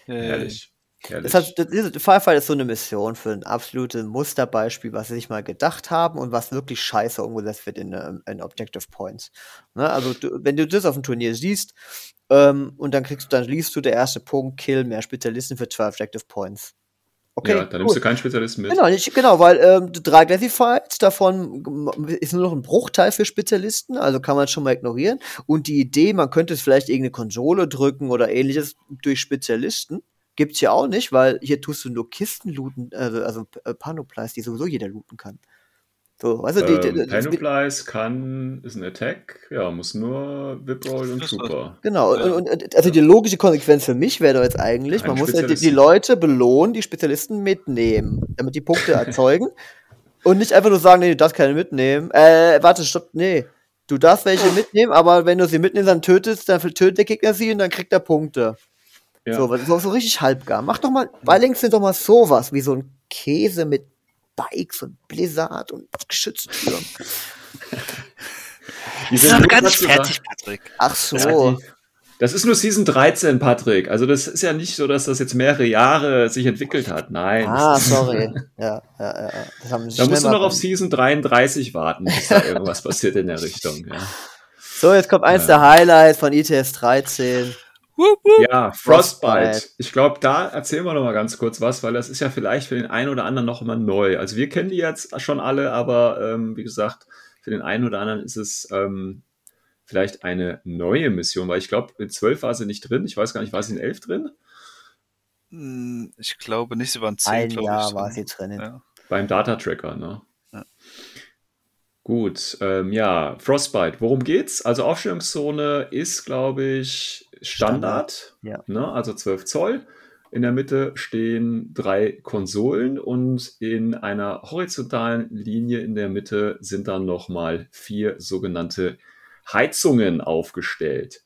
Hey. Herrlich. Das hat, das, Firefight ist so eine Mission für ein absolutes Musterbeispiel, was sie sich mal gedacht haben und was wirklich scheiße umgesetzt wird in, ähm, in Objective Points. Ne? Also, du, wenn du das auf dem Turnier siehst, ähm, und dann kriegst du, dann liest du der erste Punkt, Kill, mehr Spezialisten für 12 Objective Points. Okay, ja, dann nimmst du keinen Spezialisten mit. Genau, nicht, genau weil ähm, drei Classified, davon ist nur noch ein Bruchteil für Spezialisten, also kann man schon mal ignorieren. Und die Idee, man könnte es vielleicht irgendeine Konsole drücken oder ähnliches durch Spezialisten, gibt's ja auch nicht, weil hier tust du nur Kisten looten, also, also äh, Panoplies, die sowieso jeder looten kann. So, also die, die, ähm, Panoplies kann, ist ein Attack, ja, muss nur Whiproll und Trooper. Genau, ja. und, und, also die logische Konsequenz für mich wäre doch jetzt eigentlich, Ein man muss ja die, die, Leute belohnen, die Spezialisten mitnehmen, damit die Punkte <laughs> erzeugen. und nicht einfach nur sagen, nee, du darfst keine mitnehmen. Äh, warte, stopp, nee. Du darfst welche mitnehmen, aber wenn du sie mitnimmst, dann tötest, dann tötet der Gegner sie und dann kriegt er Punkte. Ja. So, so, so richtig halbgar. Mach doch mal, weil links sind doch mal sowas, wie so ein Käse mit Bikes und Blizzard und Geschütztüren. Die sind noch gar nicht fertig, Patrick. Ach so. das ist nur Season 13, Patrick. Also das ist ja nicht so, dass das jetzt mehrere Jahre sich entwickelt hat. Nein. Ah, sorry. ja, ja, ja. Das haben da musst du noch auf Season 33 warten, bis da irgendwas passiert in der Richtung. Ja. So, jetzt kommt eins ja. der Highlights von ITS 13. Ja, Frostbite. Ich glaube, da erzählen wir noch mal ganz kurz was, weil das ist ja vielleicht für den einen oder anderen noch immer neu. Also wir kennen die jetzt schon alle, aber ähm, wie gesagt, für den einen oder anderen ist es ähm, vielleicht eine neue Mission, weil ich glaube, in 12 war sie nicht drin. Ich weiß gar nicht, war sie in 11 drin? Hm, ich glaube nicht, sie waren 10, Ein Jahr ich. war sie drin. Ja. Beim Data Tracker, ne? Ja. Gut, ähm, ja, Frostbite. Worum geht's? Also Aufstellungszone ist, glaube ich, Standard, ja. ne, also 12 Zoll. In der Mitte stehen drei Konsolen und in einer horizontalen Linie in der Mitte sind dann nochmal vier sogenannte Heizungen aufgestellt.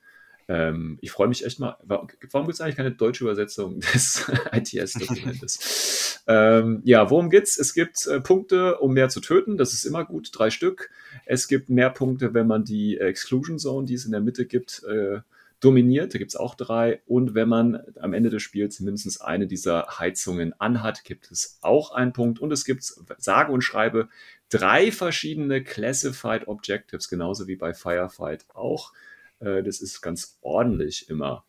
Ähm, ich freue mich echt mal. Warum gibt es eigentlich keine deutsche Übersetzung des <laughs> ITS-Dokumentes? ähm, ja, worum geht's? Es gibt äh, Punkte, um mehr zu töten. Das ist immer gut, drei Stück. Es gibt mehr Punkte, wenn man die Exclusion Zone, die es in der Mitte gibt, äh, dominiert. Da gibt es auch drei. Und wenn man am Ende des Spiels mindestens eine dieser Heizungen anhat, gibt es auch einen Punkt. Und es gibt, sage und schreibe, drei verschiedene Classified Objectives, genauso wie bei Firefight auch. Äh, das ist ganz ordentlich immer.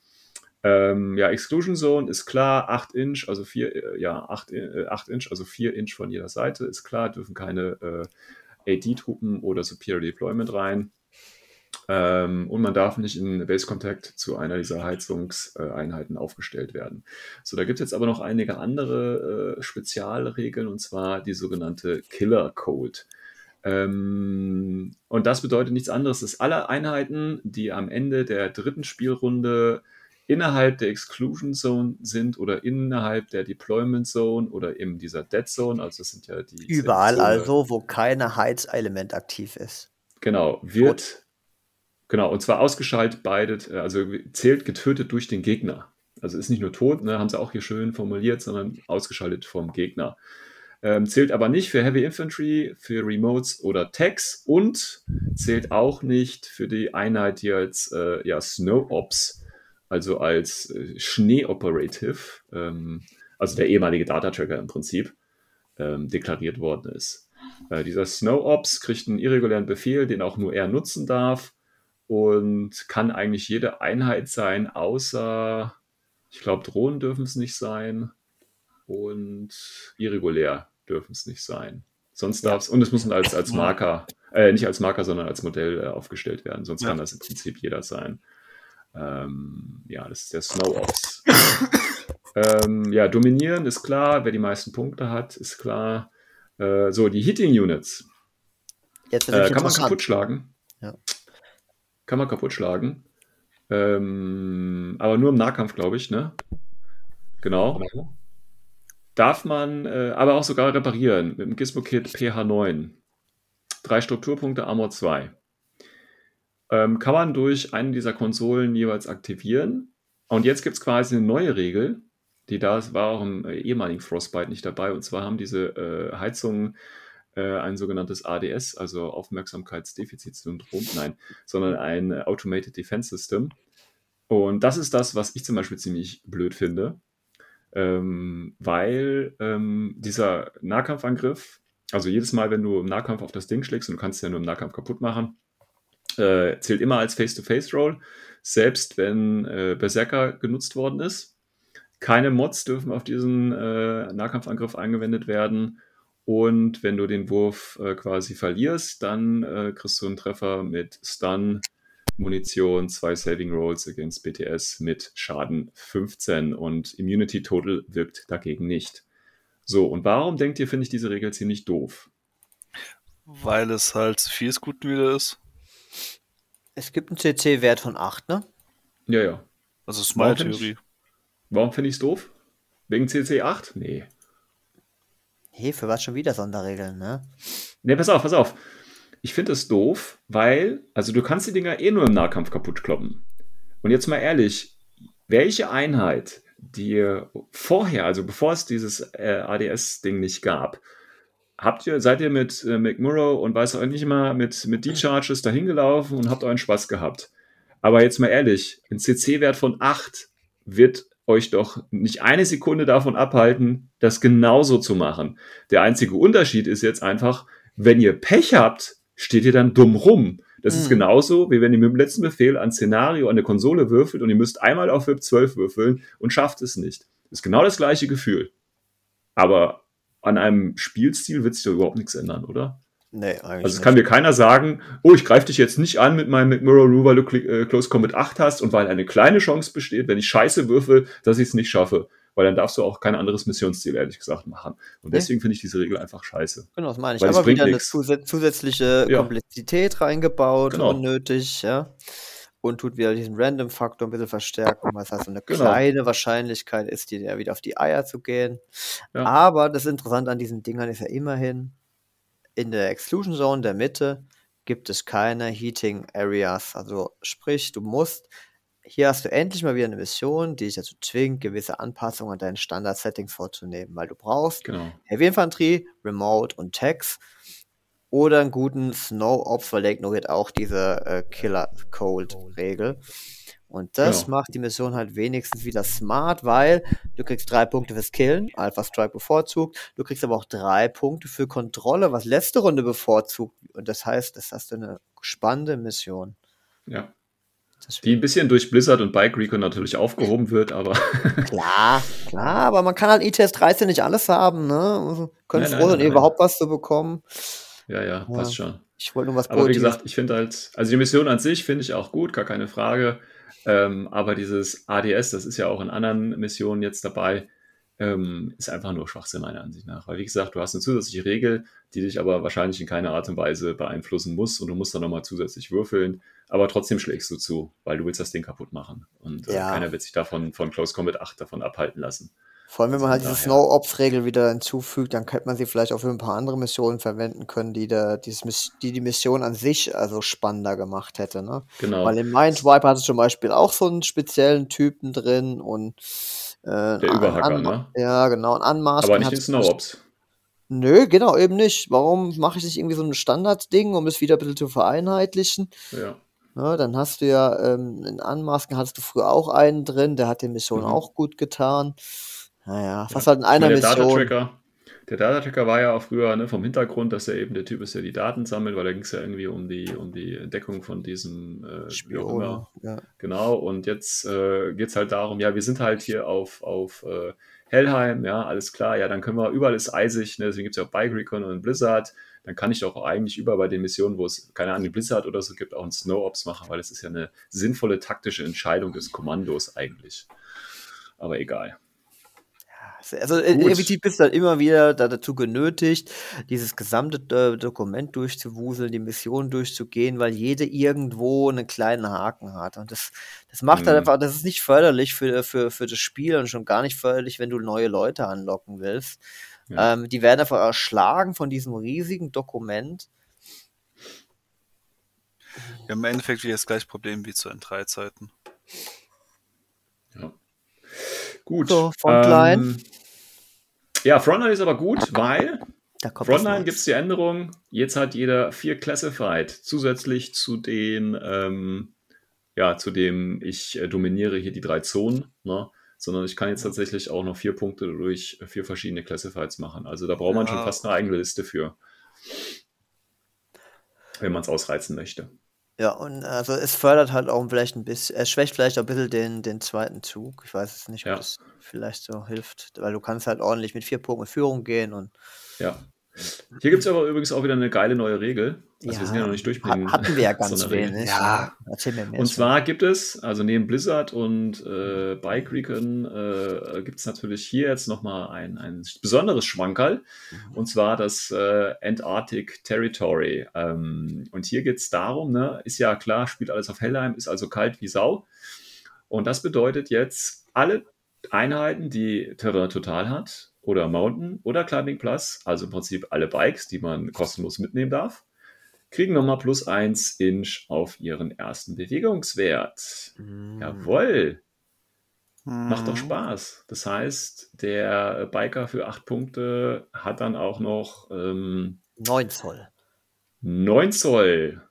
Ähm, ja, Exclusion Zone ist klar, 8 Inch, also 4, äh, ja, 8, äh, 8 Inch, also 4 Inch von jeder Seite, ist klar, dürfen keine äh, AD-Truppen oder Superior Deployment rein. Ähm, und man darf nicht in Base Contact zu einer dieser Heizungseinheiten aufgestellt werden. So, da gibt es jetzt aber noch einige andere äh, Spezialregeln und zwar die sogenannte Killer Code. Ähm, und das bedeutet nichts anderes, dass alle Einheiten, die am Ende der dritten Spielrunde innerhalb der Exclusion Zone sind oder innerhalb der Deployment Zone oder in dieser Dead Zone, also das sind ja die. Überall also, wo keine Heizelement aktiv ist. Genau, wird Genau, und zwar ausgeschaltet beide, äh, also zählt getötet durch den Gegner. Also ist nicht nur tot, ne, haben sie auch hier schön formuliert, sondern ausgeschaltet vom Gegner. Ähm, zählt aber nicht für Heavy Infantry, für Remotes oder Tags und zählt auch nicht für die Einheit, die als äh, ja, Snow Ops, also als äh, Schnee Operative, ähm, also der ehemalige Data Tracker im Prinzip, ähm, deklariert worden ist. Äh, dieser Snow Ops kriegt einen irregulären Befehl, den auch nur er nutzen darf und kann eigentlich jede Einheit sein, außer, ich glaube, Drohnen dürfen es nicht sein und irregulär dürfen es nicht sein. Sonst darf es, und es muss als, als Marker, äh, nicht als Marker, sondern als Modell äh, aufgestellt werden. Sonst ja. kann das im Prinzip jeder sein. Ähm, ja, das ist der Snow Ops. <coughs> ähm, ja, dominieren ist klar, wer die meisten Punkte hat, ist klar. Äh, so, die Hitting Units. Jetzt äh, kann man kaputt schlagen. Ja kann man kaputt schlagen. Ähm, aber nur im Nahkampf, glaube ich, ne? Genau. Darf man äh, aber auch sogar reparieren mit dem Gizmo-Kit PH9. Drei Strukturpunkte, Armor 2. Ähm, kann man durch einen dieser Konsolen jeweils aktivieren. Und jetzt gibt es quasi eine neue Regel, die da war auch im ehemaligen Frostbite nicht dabei. Und zwar haben diese äh, Heizungen äh, ein sogenanntes ADS, also Aufmerksamkeitsdefizitsyndrom, nein, sondern ein Automated Defense System. Und das ist das, was ich zum Beispiel ziemlich blöd finde, ähm, weil ähm, dieser Nahkampfangriff, also jedes Mal, wenn du im Nahkampf auf das Ding schlägst, und du kannst es ja nur im Nahkampf kaputt machen, äh, zählt immer als Face-to-Face-Roll, selbst wenn äh, Berserker genutzt worden ist. Keine Mods dürfen auf diesen äh, Nahkampfangriff angewendet werden. Und wenn du den Wurf äh, quasi verlierst, dann äh, kriegst du einen Treffer mit Stun, Munition, zwei Saving Rolls against BTS mit Schaden 15 und Immunity Total wirkt dagegen nicht. So, und warum denkt ihr, finde ich diese Regel ziemlich doof? Weil es halt zu viel Guten wieder ist. Es gibt einen CC-Wert von 8, ne? Ja, ja. Also ist meine Theorie. Warum finde ich es doof? Wegen CC 8? Nee. Hey, für was schon wieder Sonderregeln, ne? Ne, pass auf, pass auf. Ich finde es doof, weil, also du kannst die Dinger eh nur im Nahkampf kaputt kloppen. Und jetzt mal ehrlich, welche Einheit, die vorher, also bevor es dieses äh, ADS-Ding nicht gab, habt ihr, seid ihr mit äh, McMurrow und weiß auch nicht mal mit, mit D-Charges dahin gelaufen und habt euren Spaß gehabt. Aber jetzt mal ehrlich, ein CC-Wert von 8 wird euch doch nicht eine Sekunde davon abhalten, das genauso zu machen. Der einzige Unterschied ist jetzt einfach, wenn ihr Pech habt, steht ihr dann dumm rum. Das mhm. ist genauso, wie wenn ihr mit dem letzten Befehl ein Szenario an der Konsole würfelt und ihr müsst einmal auf VIP 12 würfeln und schafft es nicht. Das ist genau das gleiche Gefühl. Aber an einem Spielstil wird sich da überhaupt nichts ändern, oder? Nee, eigentlich. Also es kann mir keiner sagen, oh, ich greife dich jetzt nicht an mit meinem McMurrow Rule, weil du äh, Close Combat 8 hast und weil eine kleine Chance besteht, wenn ich scheiße würfel, dass ich es nicht schaffe. Weil dann darfst du auch kein anderes Missionsziel, ehrlich gesagt, machen. Und deswegen nee. finde ich diese Regel einfach scheiße. Genau, das meine ich. Aber wieder eine zus zusätzliche ja. Komplexität reingebaut, genau. unnötig, ja. Und tut wieder diesen Random-Faktor ein bisschen verstärken, was heißt so eine genau. kleine Wahrscheinlichkeit ist, dir wieder auf die Eier zu gehen. Ja. Aber das Interessante an diesen Dingern ist ja immerhin, in der Exclusion Zone der Mitte gibt es keine Heating Areas. Also sprich, du musst, hier hast du endlich mal wieder eine Mission, die dich dazu zwingt, gewisse Anpassungen an deinen Standard-Settings vorzunehmen, weil du brauchst genau. Heavy Infanterie, Remote und Tags oder einen guten Snow Ops, weil der ignoriert auch diese äh, Killer Cold Regel. Und das ja. macht die Mission halt wenigstens wieder smart, weil du kriegst drei Punkte fürs Killen, Alpha Strike bevorzugt. Du kriegst aber auch drei Punkte für Kontrolle, was letzte Runde bevorzugt. Und das heißt, das hast du eine spannende Mission. Ja. Die ein bisschen durch Blizzard und Bike Recon natürlich aufgehoben wird, aber. <laughs> klar, klar, aber man kann halt ETS 13 nicht alles haben, ne? Also, können froh sein, überhaupt was zu bekommen. Ja, ja, passt ja. schon. Ich wollte nur was Aber wie gesagt, ich finde halt, also die Mission an sich finde ich auch gut, gar keine Frage. Ähm, aber dieses ADS, das ist ja auch in anderen Missionen jetzt dabei, ähm, ist einfach nur Schwachsinn meiner Ansicht nach. Weil wie gesagt, du hast eine zusätzliche Regel, die dich aber wahrscheinlich in keiner Art und Weise beeinflussen muss und du musst dann nochmal zusätzlich würfeln, aber trotzdem schlägst du zu, weil du willst das Ding kaputt machen. Und äh, ja. keiner wird sich davon von Close Combat 8 davon abhalten lassen. Vor allem, wenn man halt diese Snow-Ops-Regel wieder hinzufügt, dann könnte man sie vielleicht auch für ein paar andere Missionen verwenden können, die, der, dieses, die die Mission an sich also spannender gemacht hätte. Ne? Genau. Weil im Mindwipe hatte zum Beispiel auch so einen speziellen Typen drin und äh, der Überhacker, ne? Ja, genau. Ein Anmaßen. Aber nicht in Snow-Ops. Nö, genau, eben nicht. Warum mache ich nicht irgendwie so ein Standardding, um es wieder ein bisschen zu vereinheitlichen? Ja. Ja, dann hast du ja ähm, in Anmasken hattest du früher auch einen drin, der hat die Mission mhm. auch gut getan. Naja, fast ja. halt in einer der Mission. Data der Data-Tracker war ja auch früher ne, vom Hintergrund, dass er eben der Typ ist, der die Daten sammelt, weil da ging es ja irgendwie um die, um die Entdeckung von diesem äh, Spion. Ja. Genau, und jetzt äh, geht es halt darum, ja, wir sind halt hier auf, auf äh, Hellheim, ja, alles klar, ja, dann können wir, überall ist eisig, ne, deswegen gibt es ja auch Bike Recon und Blizzard, dann kann ich doch eigentlich überall bei den Missionen, wo es, keine Ahnung, Blizzard oder so gibt, auch einen Snow Ops machen, weil es ist ja eine sinnvolle taktische Entscheidung des Kommandos eigentlich. Aber egal. Also äh, Gut. effektiv bist du halt immer wieder dazu genötigt, dieses gesamte äh, Dokument durchzuwuseln, die Mission durchzugehen, weil jede irgendwo einen kleinen Haken hat. Und das, das macht halt mhm. halt einfach, das ist nicht förderlich für, für, für das Spiel und schon gar nicht förderlich, wenn du neue Leute anlocken willst. Ja. Ähm, die werden einfach erschlagen von diesem riesigen Dokument. Ja, im Endeffekt wieder das gleiche Problem wie zu N3-Zeiten. Gut. So, Frontline. Ähm, ja, Frontline ist aber gut, weil Frontline gibt es die Änderung. Jetzt hat jeder vier Classified zusätzlich zu den, ähm, ja, zu dem ich äh, dominiere hier die drei Zonen, ne? sondern ich kann jetzt tatsächlich auch noch vier Punkte durch vier verschiedene Classifieds machen. Also da braucht man schon fast eine eigene Liste für, wenn man es ausreizen möchte. Ja, und also es fördert halt auch vielleicht ein bisschen, es schwächt vielleicht auch ein bisschen den, den zweiten Zug. Ich weiß es nicht, ob Ja. das vielleicht so hilft, weil du kannst halt ordentlich mit vier Punkten Führung gehen und Ja. Hier gibt es aber übrigens auch wieder eine geile neue Regel. Also wir sind ja noch nicht durch mit ha- den- hatten wir ja <laughs> ganz wenig. Ja. Erzähl mir mehr. Und zwar gibt es, also neben Blizzard und äh, Bike Recon, äh, gibt es natürlich hier jetzt nochmal ein, ein besonderes Schmankerl. Mhm. Und zwar das äh, Antarctic Territory. Ähm, und hier geht es darum, ne, ist ja klar, spielt alles auf Hellheim, ist also kalt wie Sau. Und das bedeutet jetzt, alle Einheiten, die Terrain Total hat, oder Mountain oder Climbing Plus, also im Prinzip alle Bikes, die man kostenlos mitnehmen darf, kriegen nochmal plus 1 Inch auf ihren ersten Bewegungswert. Mhm. Jawohl, macht Mhm. doch Spaß. Das heißt, der Biker für 8 Punkte hat dann auch noch ähm, 9 Zoll. 9 Zoll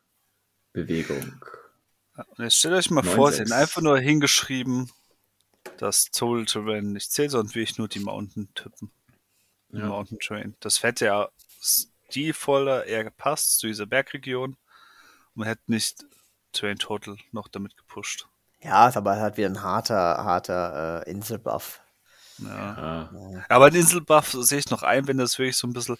Bewegung. Jetzt stellt euch mal 9,6. vor, sie haben einfach nur hingeschrieben, dass Soul Terrain nicht zählt, sondern wirklich nur die Mountain-Typen. Die Ja. Mountain Terrain. Das hätte ja stilvoller eher gepasst zu dieser Bergregion. Man hätte nicht Terrain Total noch damit gepusht. Ja, ist aber halt wieder ein harter, harter äh, Inselbuff. Ja. Ah, Aber den Inselbuff sehe ich noch ein, wenn das wirklich so ein bisschen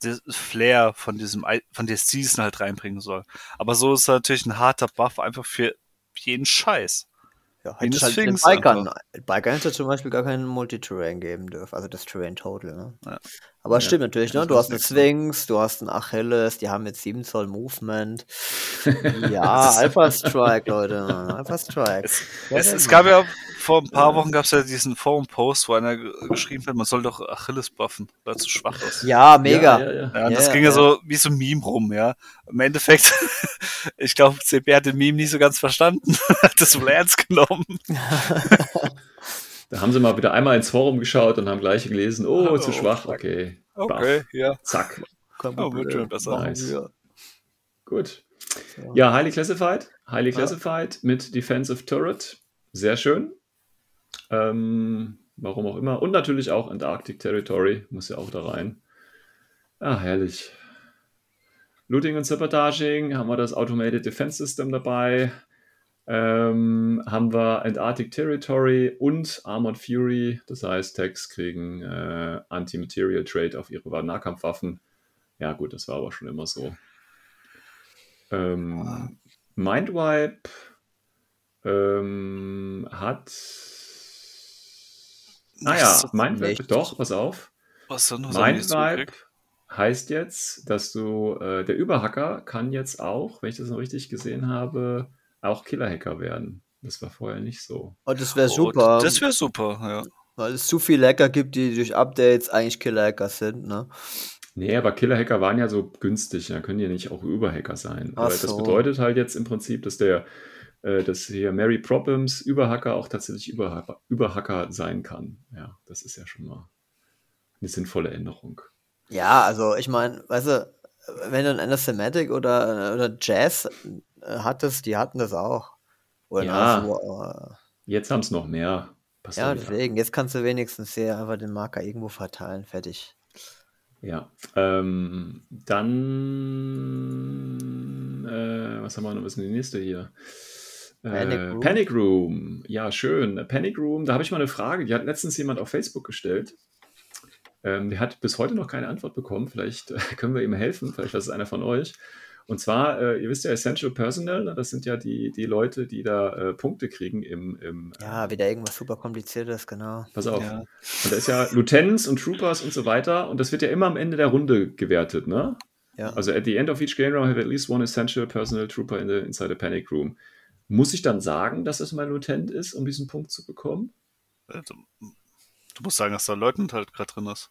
das Flair von diesem von der Season halt reinbringen soll. Aber so ist natürlich ein harter Buff einfach für jeden Scheiß. Ja, hätte halt den Bikern, Bikern hätte zum Beispiel gar keinen Multiterrain geben dürfen, also das Terrain Total. Ne? Ja. Aber Ja, stimmt natürlich, ne? Du hast einen ne? Sphinx, du hast einen Achilles, die haben jetzt 7 Zoll Movement. <laughs> Ja, Alpha Strike, Leute. Alpha Strike. Es, es, es gab ja vor ein paar Wochen gab es ja diesen Forum-Post, wo einer ge- geschrieben hat, man soll doch Achilles buffen, weil er zu schwach ist. Ja, mega. Ja, ja, ja. Ja, und Ja, das ja, ging ja, ja. so wie so ein Meme rum, ja. Im Endeffekt, <laughs> ich glaube, CB hat den Meme nicht so ganz verstanden, <laughs> hat das wohl ernst genommen. Da haben sie mal wieder einmal ins Forum geschaut und haben gleich gelesen, oh, Oh, zu schwach, fuck. okay. Okay, Buff. ja. Zack. Kein Oh, wird schon besser. Nice. Ja. Gut. Ja. Ja, Highly Classified. Highly Ja. Classified mit Defensive Turret. Sehr schön. Ähm, warum auch immer. Und natürlich auch Antarctic Territory. Muss ja auch da rein. Ah, herrlich. Looting und Sabotaging. Haben wir das Automated Defense System dabei. Ähm, haben wir Antarctic Territory und Armored Fury. Das heißt, Techs kriegen äh, Anti-Material Trade auf ihre Nahkampfwaffen. Ja, gut, das war aber schon immer so. Ähm, Mindwipe ähm, hat. Naja, Nichts Mindwipe, nicht. doch, pass auf. Was Mindwipe heißt jetzt, dass du, äh, der Überhacker kann jetzt auch, wenn ich das noch richtig gesehen habe, auch Killerhacker werden. Das war vorher nicht so. Und das wäre Oh, super, Das wäre super, ja. weil es zu viele Hacker gibt, die durch Updates eigentlich Killer-Hacker sind, ne? Nee, aber Killerhacker waren ja so günstig, da können die ja nicht auch Überhacker sein. Ach Aber das so. bedeutet halt jetzt im Prinzip, dass der, äh, dass hier Mary Problems Überhacker auch tatsächlich Überhacker, Überhacker sein kann. Ja, das ist ja schon mal eine sinnvolle Änderung. Ja, also ich meine, weißt du, wenn du ein Anathematic oder, oder Jazz hattest, die hatten das auch. Oder Ja. so, äh, Jetzt haben es noch mehr. Passt ja, deswegen, jetzt kannst du wenigstens hier einfach den Marker irgendwo verteilen, fertig. Ja, ähm, dann, äh, was haben wir noch? Was ist denn die nächste hier? Panic Äh, Room. Panic Room. Ja, schön. Panic Room, da habe ich mal eine Frage. Die hat letztens jemand auf Facebook gestellt. Ähm, der hat bis heute noch keine Antwort bekommen. Vielleicht äh, <laughs> können wir ihm helfen. Vielleicht weiß es einer von euch. Und zwar, äh, ihr wisst ja, Essential Personnel, ne, das sind ja die, die Leute, die da äh, Punkte kriegen im, im Ja, wieder irgendwas super kompliziertes, genau. Pass auf. Ja. Und da ist ja Lieutenants und Troopers und so weiter. Und das wird ja immer am Ende der Runde gewertet, ne? Ja. Also at the end of each game round have at least one essential personal trooper in the, inside the panic room. Muss ich dann sagen, dass es mein Lieutenant ist, um diesen Punkt zu bekommen? Also, du musst sagen, dass da Leutnant halt gerade drin ist.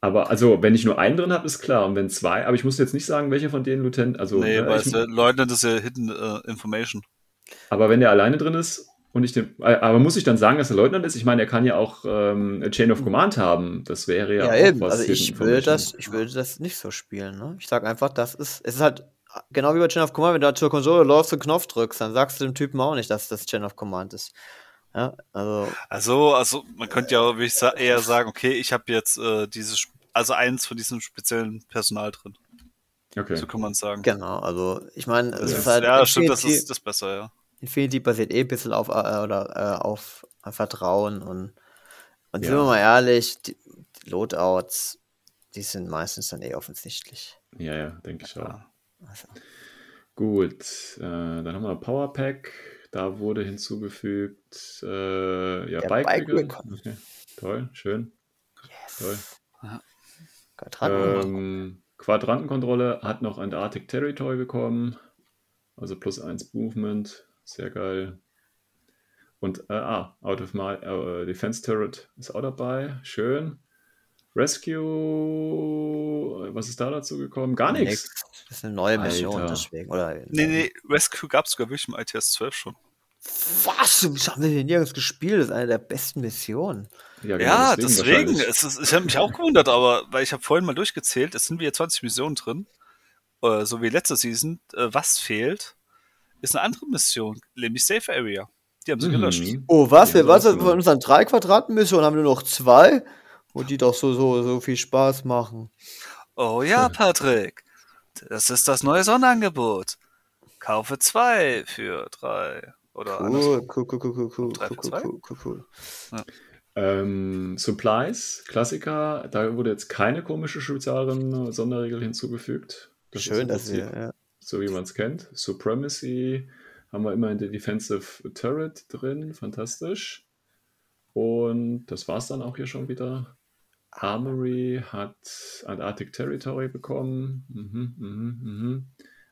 Aber also, wenn ich nur einen drin habe, ist klar. Und wenn zwei, aber ich muss jetzt nicht sagen, welcher von denen Lieutenant. Also, nee, ne, weil ich, es, äh, Leutnant ist ja Hidden äh, Information. aber wenn der alleine drin ist und ich den. äh, Aber muss ich dann sagen, dass er Leutnant ist? Ich meine, er kann ja auch ähm, Chain of Command haben. Das wäre ja, Ja, auch eben. was. Also ich würde das, ich würde das nicht so spielen, ne? Ich sag einfach, das ist, es ist halt genau wie bei Chain of Command, wenn du da zur Konsole läufst und Knopf drückst, dann sagst du dem Typen auch nicht, dass das Chain of Command ist. Ja, also, Also, also man könnte ja wirklich sa eher sagen, okay, ich habe jetzt äh, dieses, also eins von diesem speziellen Personal drin. Okay. So kann man sagen. Genau, also ich meine, es ist halt. Ja, stimmt, das ist das besser, ja. Infinity basiert eh ein bisschen auf, äh, oder, äh, auf Vertrauen und, und ja. sind wir mal ehrlich, die, die Loadouts, die sind meistens dann eh offensichtlich. Ja, ja, denke ich auch. Also. Gut, äh, dann haben wir Powerpack. Da wurde hinzugefügt, äh, ja, Bike, Bike Recon. Okay. Toll, schön. Yes. Toll. Ja. Ähm, Quadrantenkontrolle hat noch Antarctic Territory bekommen. Also plus 1 Movement. Sehr geil. Und, äh, ah, Out of My äh, Defense Turret ist auch dabei. Schön. Rescue, was ist da dazu gekommen? Gar nichts. Das ist eine neue Mission, Alter. deswegen. Oder, nee, nee, Rescue gab es sogar wirklich im ITS 12 schon. Was? Das haben wir hier nirgends gespielt. Das ist eine der besten Missionen. Ja, genau, ja deswegen. deswegen. Es ist, ich habe mich auch gewundert, aber weil ich habe vorhin mal durchgezählt, es sind wieder 20 Missionen drin. Äh, so wie letzte Season. Äh, was fehlt, ist eine andere Mission, nämlich Safe Area. Die haben sie mhm. gelöscht. Oh, was? Ja, was? Von unseren drei Quadratmissionen haben wir nur noch zwei, wo die doch so, so, so viel Spaß machen. Oh ja, Patrick. Das ist das neue Sonderangebot. Kaufe zwei für drei. Oder cool, cool, cool, cool, cool, cool, cool, cool, cool, cool. Ja. Ähm, Supplies, Klassiker, da wurde jetzt keine komische Spezialin Sonderregel hinzugefügt. Das Schön, dass wir, ja. So wie man es kennt. Supremacy haben wir immer in der Defensive Turret drin, fantastisch. Und das war es dann auch hier schon wieder. Armory hat Antarctic Territory bekommen. Mhm, mhm, mhm.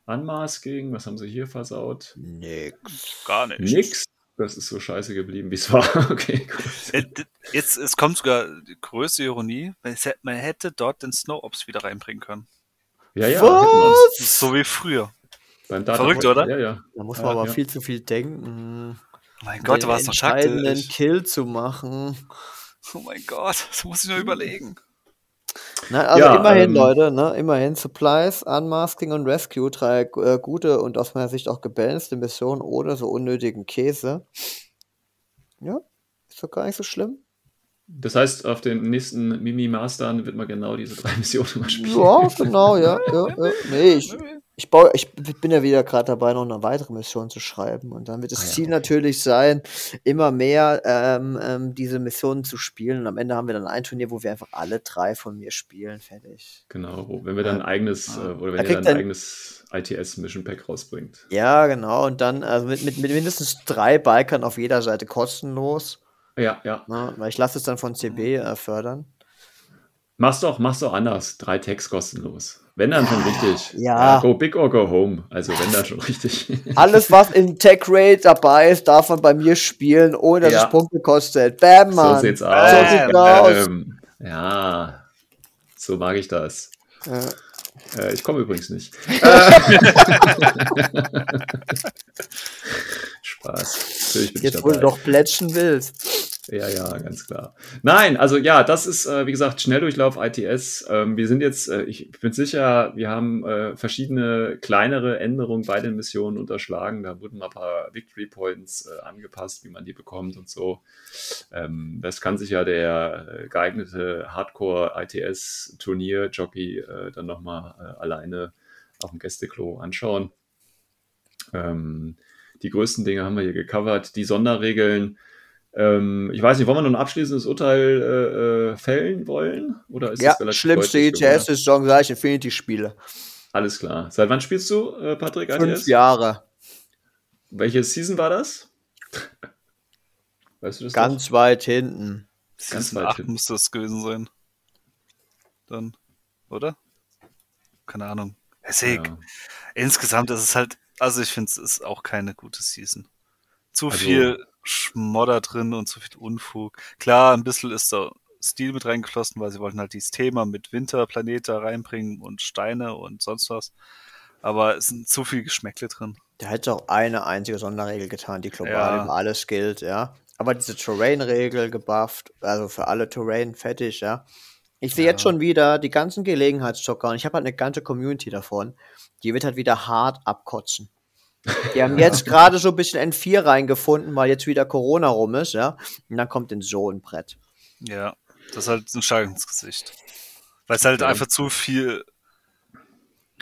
Unmasking, was haben sie hier versaut? Nix. Gar nichts. Nix. Das ist so scheiße geblieben, wie es war. <laughs> Okay, gut. Äh, jetzt, es kommt sogar die größte Ironie. Man hätte dort den Snow Ops wieder reinbringen können. Ja, ja. Was? So wie früher. Verrückt, oder? Ja, ja. Da muss man ja, aber ja. viel zu viel denken. Oh mein Gott, du warst doch schaktisch. einen Kill zu machen. Oh mein Gott, das muss ich nur überlegen. Na, also ja, immerhin, ähm, Leute, ne, immerhin Supplies, Unmasking und Rescue, drei äh, gute und aus meiner Sicht auch gebalancete Missionen ohne so unnötigen Käse. Ja, ist doch gar nicht so schlimm. Das heißt, auf den nächsten Mimi-Mastern wird man genau diese drei <laughs> Missionen mal spielen. Ja, genau, ja. ja, ja. Nee, ich, <laughs> ich, baue, ich bin ja wieder gerade dabei, noch eine weitere Mission zu schreiben. Und dann wird das ah, ja, Ziel okay. natürlich sein, immer mehr ähm, ähm, diese Missionen zu spielen. Und am Ende haben wir dann ein Turnier, wo wir einfach alle drei von mir spielen. Fertig. Genau, wenn wir dann ein eigenes, äh, oder wenn ihr dann ein eigenes ITS Mission Pack rausbringt. Ja, genau. Und dann also mit, mit, mit mindestens drei Bikern auf jeder Seite kostenlos. Ja, ja. Na, weil ich lasse es dann von CB äh, fördern. Mach's doch, mach's doch anders. Drei Tags kostenlos. Wenn dann schon richtig. Ja. ja. Go big or go home. Also wenn dann schon richtig. <laughs> Alles, was in Tech Rate dabei ist, darf man bei mir spielen, ohne dass ja. es Punkte kostet. Bam, Mann. So sieht's aus. So sieht's aus. Ja, so mag ich das. Ja. Äh, ich komme übrigens nicht. <laughs> <laughs> Spaß. Jetzt, wo du doch plätschen willst. Ja, ja, ganz klar. Nein, also ja, das ist, äh, wie gesagt, Schnelldurchlauf ITS. Ähm, wir sind jetzt, äh, ich bin sicher, wir haben äh, verschiedene kleinere Änderungen bei den Missionen unterschlagen. Da wurden mal ein paar Victory Points äh, angepasst, wie man die bekommt und so. Ähm, das kann sich ja der äh, geeignete Hardcore-ITS-Turnier-Jockey äh, dann nochmal äh, alleine auf dem Gästeklo anschauen. Ähm, die größten Dinge haben wir hier gecovert. Die Sonderregeln, ähm, ich weiß nicht, wollen wir noch ein abschließendes Urteil äh, äh, fällen wollen? Oder ist ja, das relativ schlimmste ETS-Saison gleich Infinity-Spiele. Alles klar. Seit wann spielst du, äh, Patrick? Fünf ATS? Jahre. Welche Season war das? <laughs> Weißt du das? Ganz noch? weit hinten. Ganz Season weit 8 hinten. muss das gewesen sein. Dann, oder? Keine Ahnung. Deswegen, ja. insgesamt ist es halt, also ich finde es ist auch keine gute Season. Zu also, viel Schmodder drin und zu viel Unfug. Klar, ein bisschen ist da Stil mit reingeflossen, weil sie wollten halt dieses Thema mit Winterplanet da reinbringen und Steine und sonst was. Aber es sind zu viel Geschmäckle drin. Der hätte auch eine einzige Sonderregel getan, die global ja. über alles gilt, ja. Aber diese Terrain-Regel gebufft, also für alle Terrain fertig, ja. Ich sehe ja. jetzt schon wieder die ganzen Gelegenheitsjocker und ich habe halt eine ganze Community davon. Die wird halt wieder hart abkotzen. Die haben jetzt gerade so ein bisschen N4 reingefunden, weil jetzt wieder Corona rum ist, ja. Und dann kommt in so ein Brett. Ja, das ist halt ein Schlag ins Gesicht. Weil es halt ja. einfach zu viel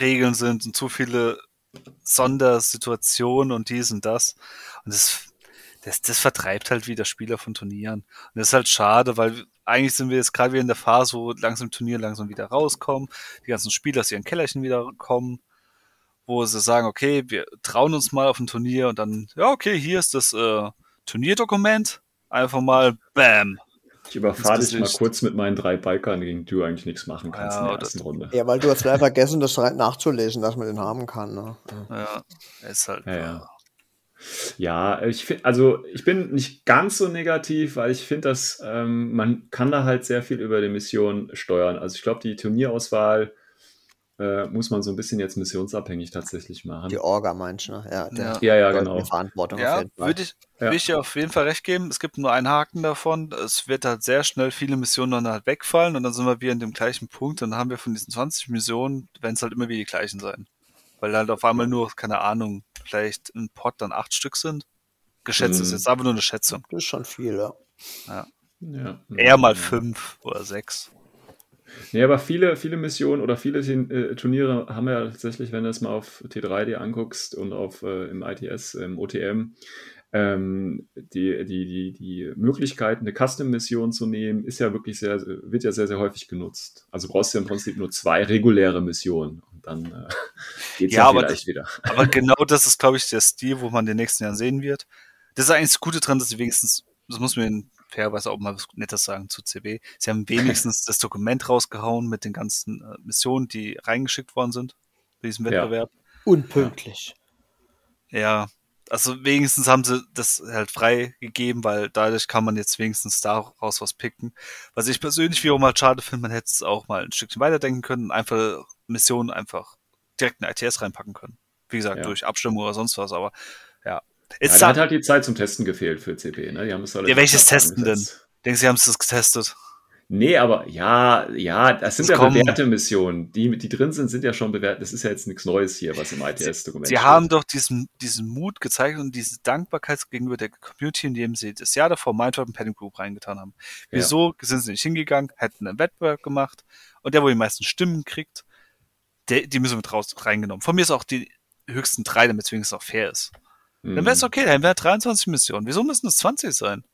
Regeln sind und zu viele Sondersituationen und dies und das. Und das, das, das vertreibt halt wieder Spieler von Turnieren. Und das ist halt schade, weil eigentlich sind wir jetzt gerade wieder in der Phase, wo langsam Turnier langsam wieder rauskommen, die ganzen Spieler aus ihren Kellerchen wieder kommen, wo sie sagen, okay, wir trauen uns mal auf ein Turnier und dann, ja, okay, hier ist das äh, Turnierdokument. Einfach mal BAM. Ich überfahre dich mal kurz mit meinen drei Bikern, gegen die du eigentlich nichts machen kannst ja, in der ersten Runde. Ja, weil du hast leider vergessen, das nachzulesen, dass man den haben kann. Ne? Ja, ist halt. Ja, ja. ja ich finde, also ich bin nicht ganz so negativ, weil ich finde, dass ähm, man kann da halt sehr viel über die Mission steuern. Also ich glaube, die Turnierauswahl äh, muss man so ein bisschen jetzt missionsabhängig tatsächlich machen. Die Orga meinst du, ne? Ja, der, ja, ja, genau. Verantwortung ja, würde ich, ja. ich dir auf jeden Fall recht geben. Es gibt nur einen Haken davon. Es wird halt sehr schnell viele Missionen dann halt wegfallen und dann sind wir wieder in dem gleichen Punkt. Dann haben wir von diesen 20 Missionen, werden es halt immer wieder die gleichen sein. Weil halt auf einmal nur, keine Ahnung, vielleicht ein Pot dann acht Stück sind. Geschätzt hm. ist jetzt aber nur eine Schätzung. Das ist schon viel, ja. Ja. ja. Eher mal fünf oder sechs. Nee, aber viele, viele Missionen oder viele äh, Turniere haben ja tatsächlich, wenn du es mal auf T3 dir anguckst und auf äh, im ITS, im OTM, ähm, die, die, die, die Möglichkeit, eine Custom-Mission zu nehmen, ist ja wirklich sehr, wird ja sehr, sehr häufig genutzt. Also brauchst du ja im Prinzip nur zwei reguläre Missionen und dann äh, <laughs> geht es ja, ja vielleicht das, wieder. <laughs> Aber genau das ist, glaube ich, der Stil, wo man in den nächsten Jahren sehen wird. Das ist eigentlich das Gute dran, dass sie wenigstens, das muss man fairerweise auch mal was Nettes sagen zu CB. Sie haben <laughs> wenigstens das Dokument rausgehauen mit den ganzen äh, Missionen, die reingeschickt worden sind bei diesem Wettbewerb. Ja. Unpünktlich. Ja, also wenigstens haben sie das halt freigegeben, weil dadurch kann man jetzt wenigstens daraus was picken. Was ich persönlich wiederum mal schade finde, man hätte es auch mal ein Stückchen weiterdenken können, einfach Missionen einfach direkt in ITS reinpacken können. Wie gesagt, ja. durch Abstimmung oder sonst was, aber ja, es ja, hat halt die Zeit zum Testen gefehlt für CP. Ne? Die haben es ja, welches Testen denn? Denkst du, sie haben es getestet? Nee, aber ja, ja, das sind das ja bewährte Missionen. Die, die drin sind, sind ja schon bewährt. Das ist ja jetzt nichts Neues hier, was im ITS-Dokument steht. Sie haben doch diesen, diesen Mut gezeigt und diese Dankbarkeit gegenüber der Community, indem sie das Jahr davor Mindtrap und Padding Group reingetan haben. Wieso ja. sind sie nicht hingegangen, hätten einen Wettbewerb gemacht und der, wo die meisten Stimmen kriegt, der, die müssen wir mit raus reingenommen. Von mir ist auch die höchsten drei, damit es wenigstens auch fair ist. Dann wäre es mhm. okay, dann wäre 23 Missionen. Wieso müssen es 20 sein?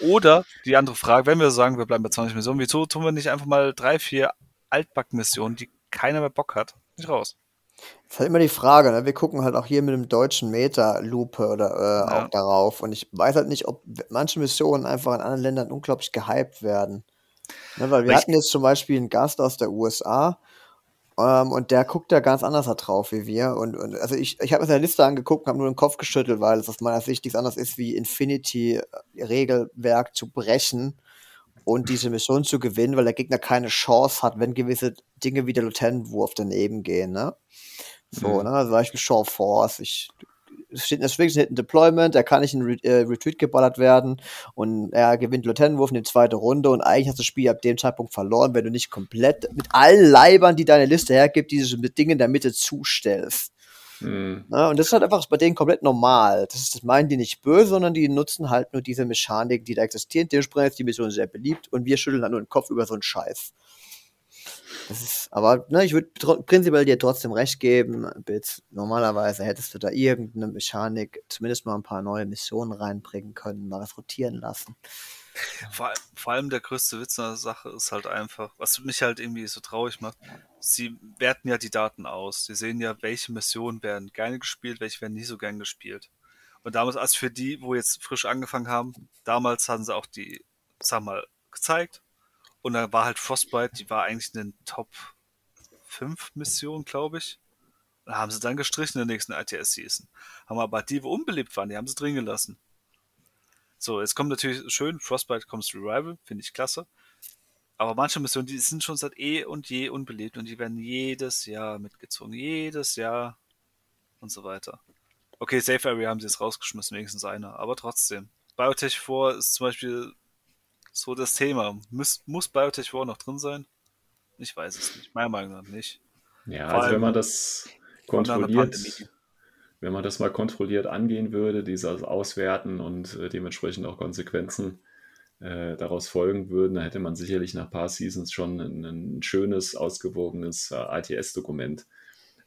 Oder die andere Frage, wenn wir sagen, wir bleiben bei 20 Missionen, wieso tun wir nicht einfach mal drei, vier Altback-Missionen, die keiner mehr Bock hat, nicht raus? Das ist halt immer die Frage, ne? wir gucken halt auch hier mit dem deutschen Meta-Lupe oder äh, ja. auch darauf und ich weiß halt nicht, ob manche Missionen einfach in anderen Ländern unglaublich gehypt werden. Ne, weil wir Richtig. hatten jetzt zum Beispiel einen Gast aus der USA, ähm, und der guckt da ganz anders drauf wie wir. Und, und also ich, ich habe mir seine Liste angeguckt und habe nur den Kopf geschüttelt, weil es aus meiner Sicht nichts anderes ist, wie Infinity-Regelwerk zu brechen und diese Mission zu gewinnen, weil der Gegner keine Chance hat, wenn gewisse Dinge wie der Lieutenant-Wurf daneben gehen. Ne? So, mhm. ne? Also Beispiel Shaw Force. Ich steht deswegen steht ein Deployment, er kann nicht in Re äh, Retreat geballert werden und er gewinnt Lieutenant-Wurf in die zweite Runde und eigentlich hast du das Spiel ab dem Zeitpunkt verloren, wenn du nicht komplett mit allen Leibern, die deine Liste hergibt, diese Dinge in der Mitte zustellst. Mhm. Ja, und das ist halt einfach bei denen komplett normal. Das, ist, das meinen die nicht böse, sondern die nutzen halt nur diese Mechaniken, die da existieren. Dementsprechend ist die Mission sehr beliebt und wir schütteln halt nur den Kopf über so einen Scheiß. Ist, aber ne, ich würde prinzipiell dir trotzdem recht geben. Bits. Normalerweise hättest du da irgendeine Mechanik, zumindest mal ein paar neue Missionen reinbringen können, mal was rotieren lassen. Vor, vor, allem der größte Witz an der Sache ist halt einfach, was mich halt irgendwie so traurig macht. Sie werten ja die Daten aus. Sie sehen ja, welche Missionen werden gerne gespielt, welche werden nie so gern gespielt. Und damals, als für die, wo jetzt frisch angefangen haben, damals hatten sie auch die, sag mal, gezeigt, und dann war halt Frostbite, die war eigentlich in den Top 5 Missionen, glaube ich. Da haben sie dann gestrichen in der nächsten ITS-Season. Haben aber die, wo unbeliebt waren, die haben sie drin gelassen. So, jetzt kommt natürlich schön, Frostbite Comes Revival, finde ich klasse. Aber manche Missionen, die sind schon seit eh und je unbeliebt und die werden jedes Jahr mitgezogen. Jedes Jahr und so weiter. Okay, Safe Area haben sie jetzt rausgeschmissen, wenigstens einer, aber trotzdem. Biotech 4 ist zum Beispiel so das Thema. Muss, muss Biotech War noch drin sein? Ich weiß es nicht. Meiner Meinung nach nicht. Ja, Vor also wenn man das kontrolliert, wenn man das mal kontrolliert angehen würde, dieses Auswerten und äh, dementsprechend auch Konsequenzen äh, daraus folgen würden, dann hätte man sicherlich nach ein paar Seasons schon ein, ein schönes, ausgewogenes äh, ITS-Dokument.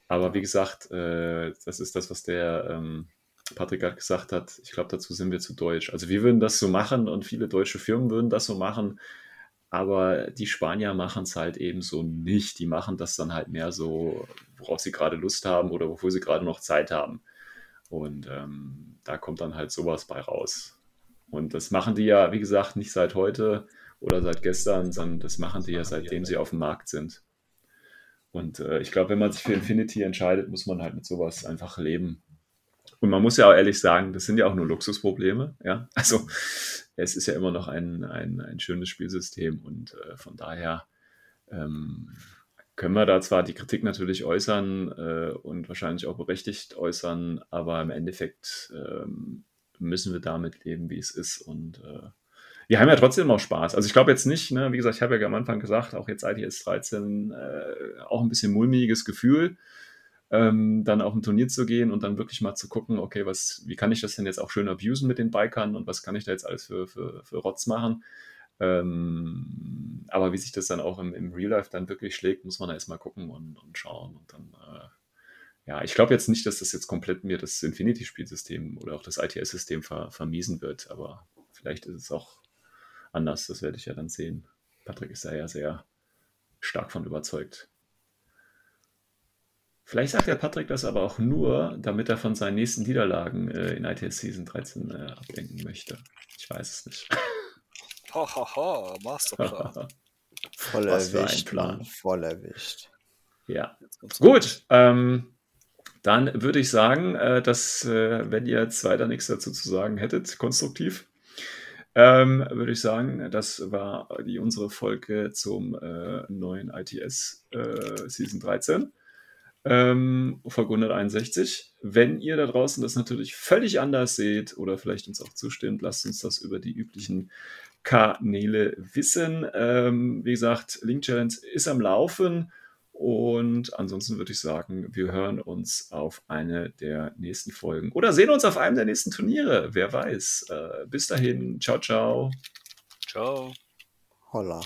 Aber wie gesagt, äh, das ist das, was der ähm, Patrick gerade gesagt hat. Ich glaube, dazu sind wir zu deutsch. Also wir würden das so machen und viele deutsche Firmen würden das so machen. Aber die Spanier machen es halt eben so nicht. Die machen das dann halt mehr so, worauf sie gerade Lust haben oder wofür sie gerade noch Zeit haben. Und ähm, da kommt dann halt sowas bei raus. Und das machen die ja, wie gesagt, nicht seit heute oder seit gestern, sondern das machen die ja seitdem sie auf dem Markt sind. Und äh, ich glaube, wenn man sich für Infinity entscheidet, muss man halt mit sowas einfach leben. Und man muss ja auch ehrlich sagen, das sind ja auch nur Luxusprobleme. Ja, also es ist ja immer noch ein, ein, ein schönes Spielsystem und äh, von daher ähm, können wir da zwar die Kritik natürlich äußern äh, und wahrscheinlich auch berechtigt äußern, aber im Endeffekt ähm, müssen wir damit leben, wie es ist und äh, wir haben ja trotzdem auch Spaß. Also ich glaube jetzt nicht, ne, wie gesagt, ich habe ja am Anfang gesagt, auch jetzt ITS 13, äh, auch ein bisschen mulmiges Gefühl ähm, dann auf ein Turnier zu gehen und dann wirklich mal zu gucken, okay, was, wie kann ich das denn jetzt auch schön abusen mit den Bikern und was kann ich da jetzt alles für, für, für Rotz machen. Ähm, aber wie sich das dann auch im, im Real Life dann wirklich schlägt, muss man da erstmal gucken und, und schauen. Und dann, äh, ja, ich glaube jetzt nicht, dass das jetzt komplett mir das Infinity-Spielsystem oder auch das ITS-System ver, vermiesen wird, aber vielleicht ist es auch anders. Das werde ich ja dann sehen. Patrick ist da ja sehr stark von überzeugt. Vielleicht sagt der Patrick das aber auch nur, damit er von seinen nächsten Niederlagen äh, in ITS Season 13 äh, ablenken möchte. Ich weiß es nicht. Hahaha, ha, ha, Masterplan. <laughs> voll Was erwischt, Plan. Voll erwischt. Ja. Gut, ähm, dann würde ich sagen, äh, dass, äh, wenn ihr jetzt weiter nichts dazu zu sagen hättet, konstruktiv, ähm, würde ich sagen, das war die, unsere Folge zum äh, neuen ITS äh, Season 13 ähm, Folge 161. Wenn ihr da draußen das natürlich völlig anders seht oder vielleicht uns auch zustimmt, lasst uns das über die üblichen Kanäle wissen. Ähm, wie gesagt, Link Challenge ist am Laufen. Und ansonsten würde ich sagen, wir hören uns auf eine der nächsten Folgen oder sehen uns auf einem der nächsten Turniere. Wer weiß. Äh, bis dahin. Ciao, ciao. Ciao. Holla.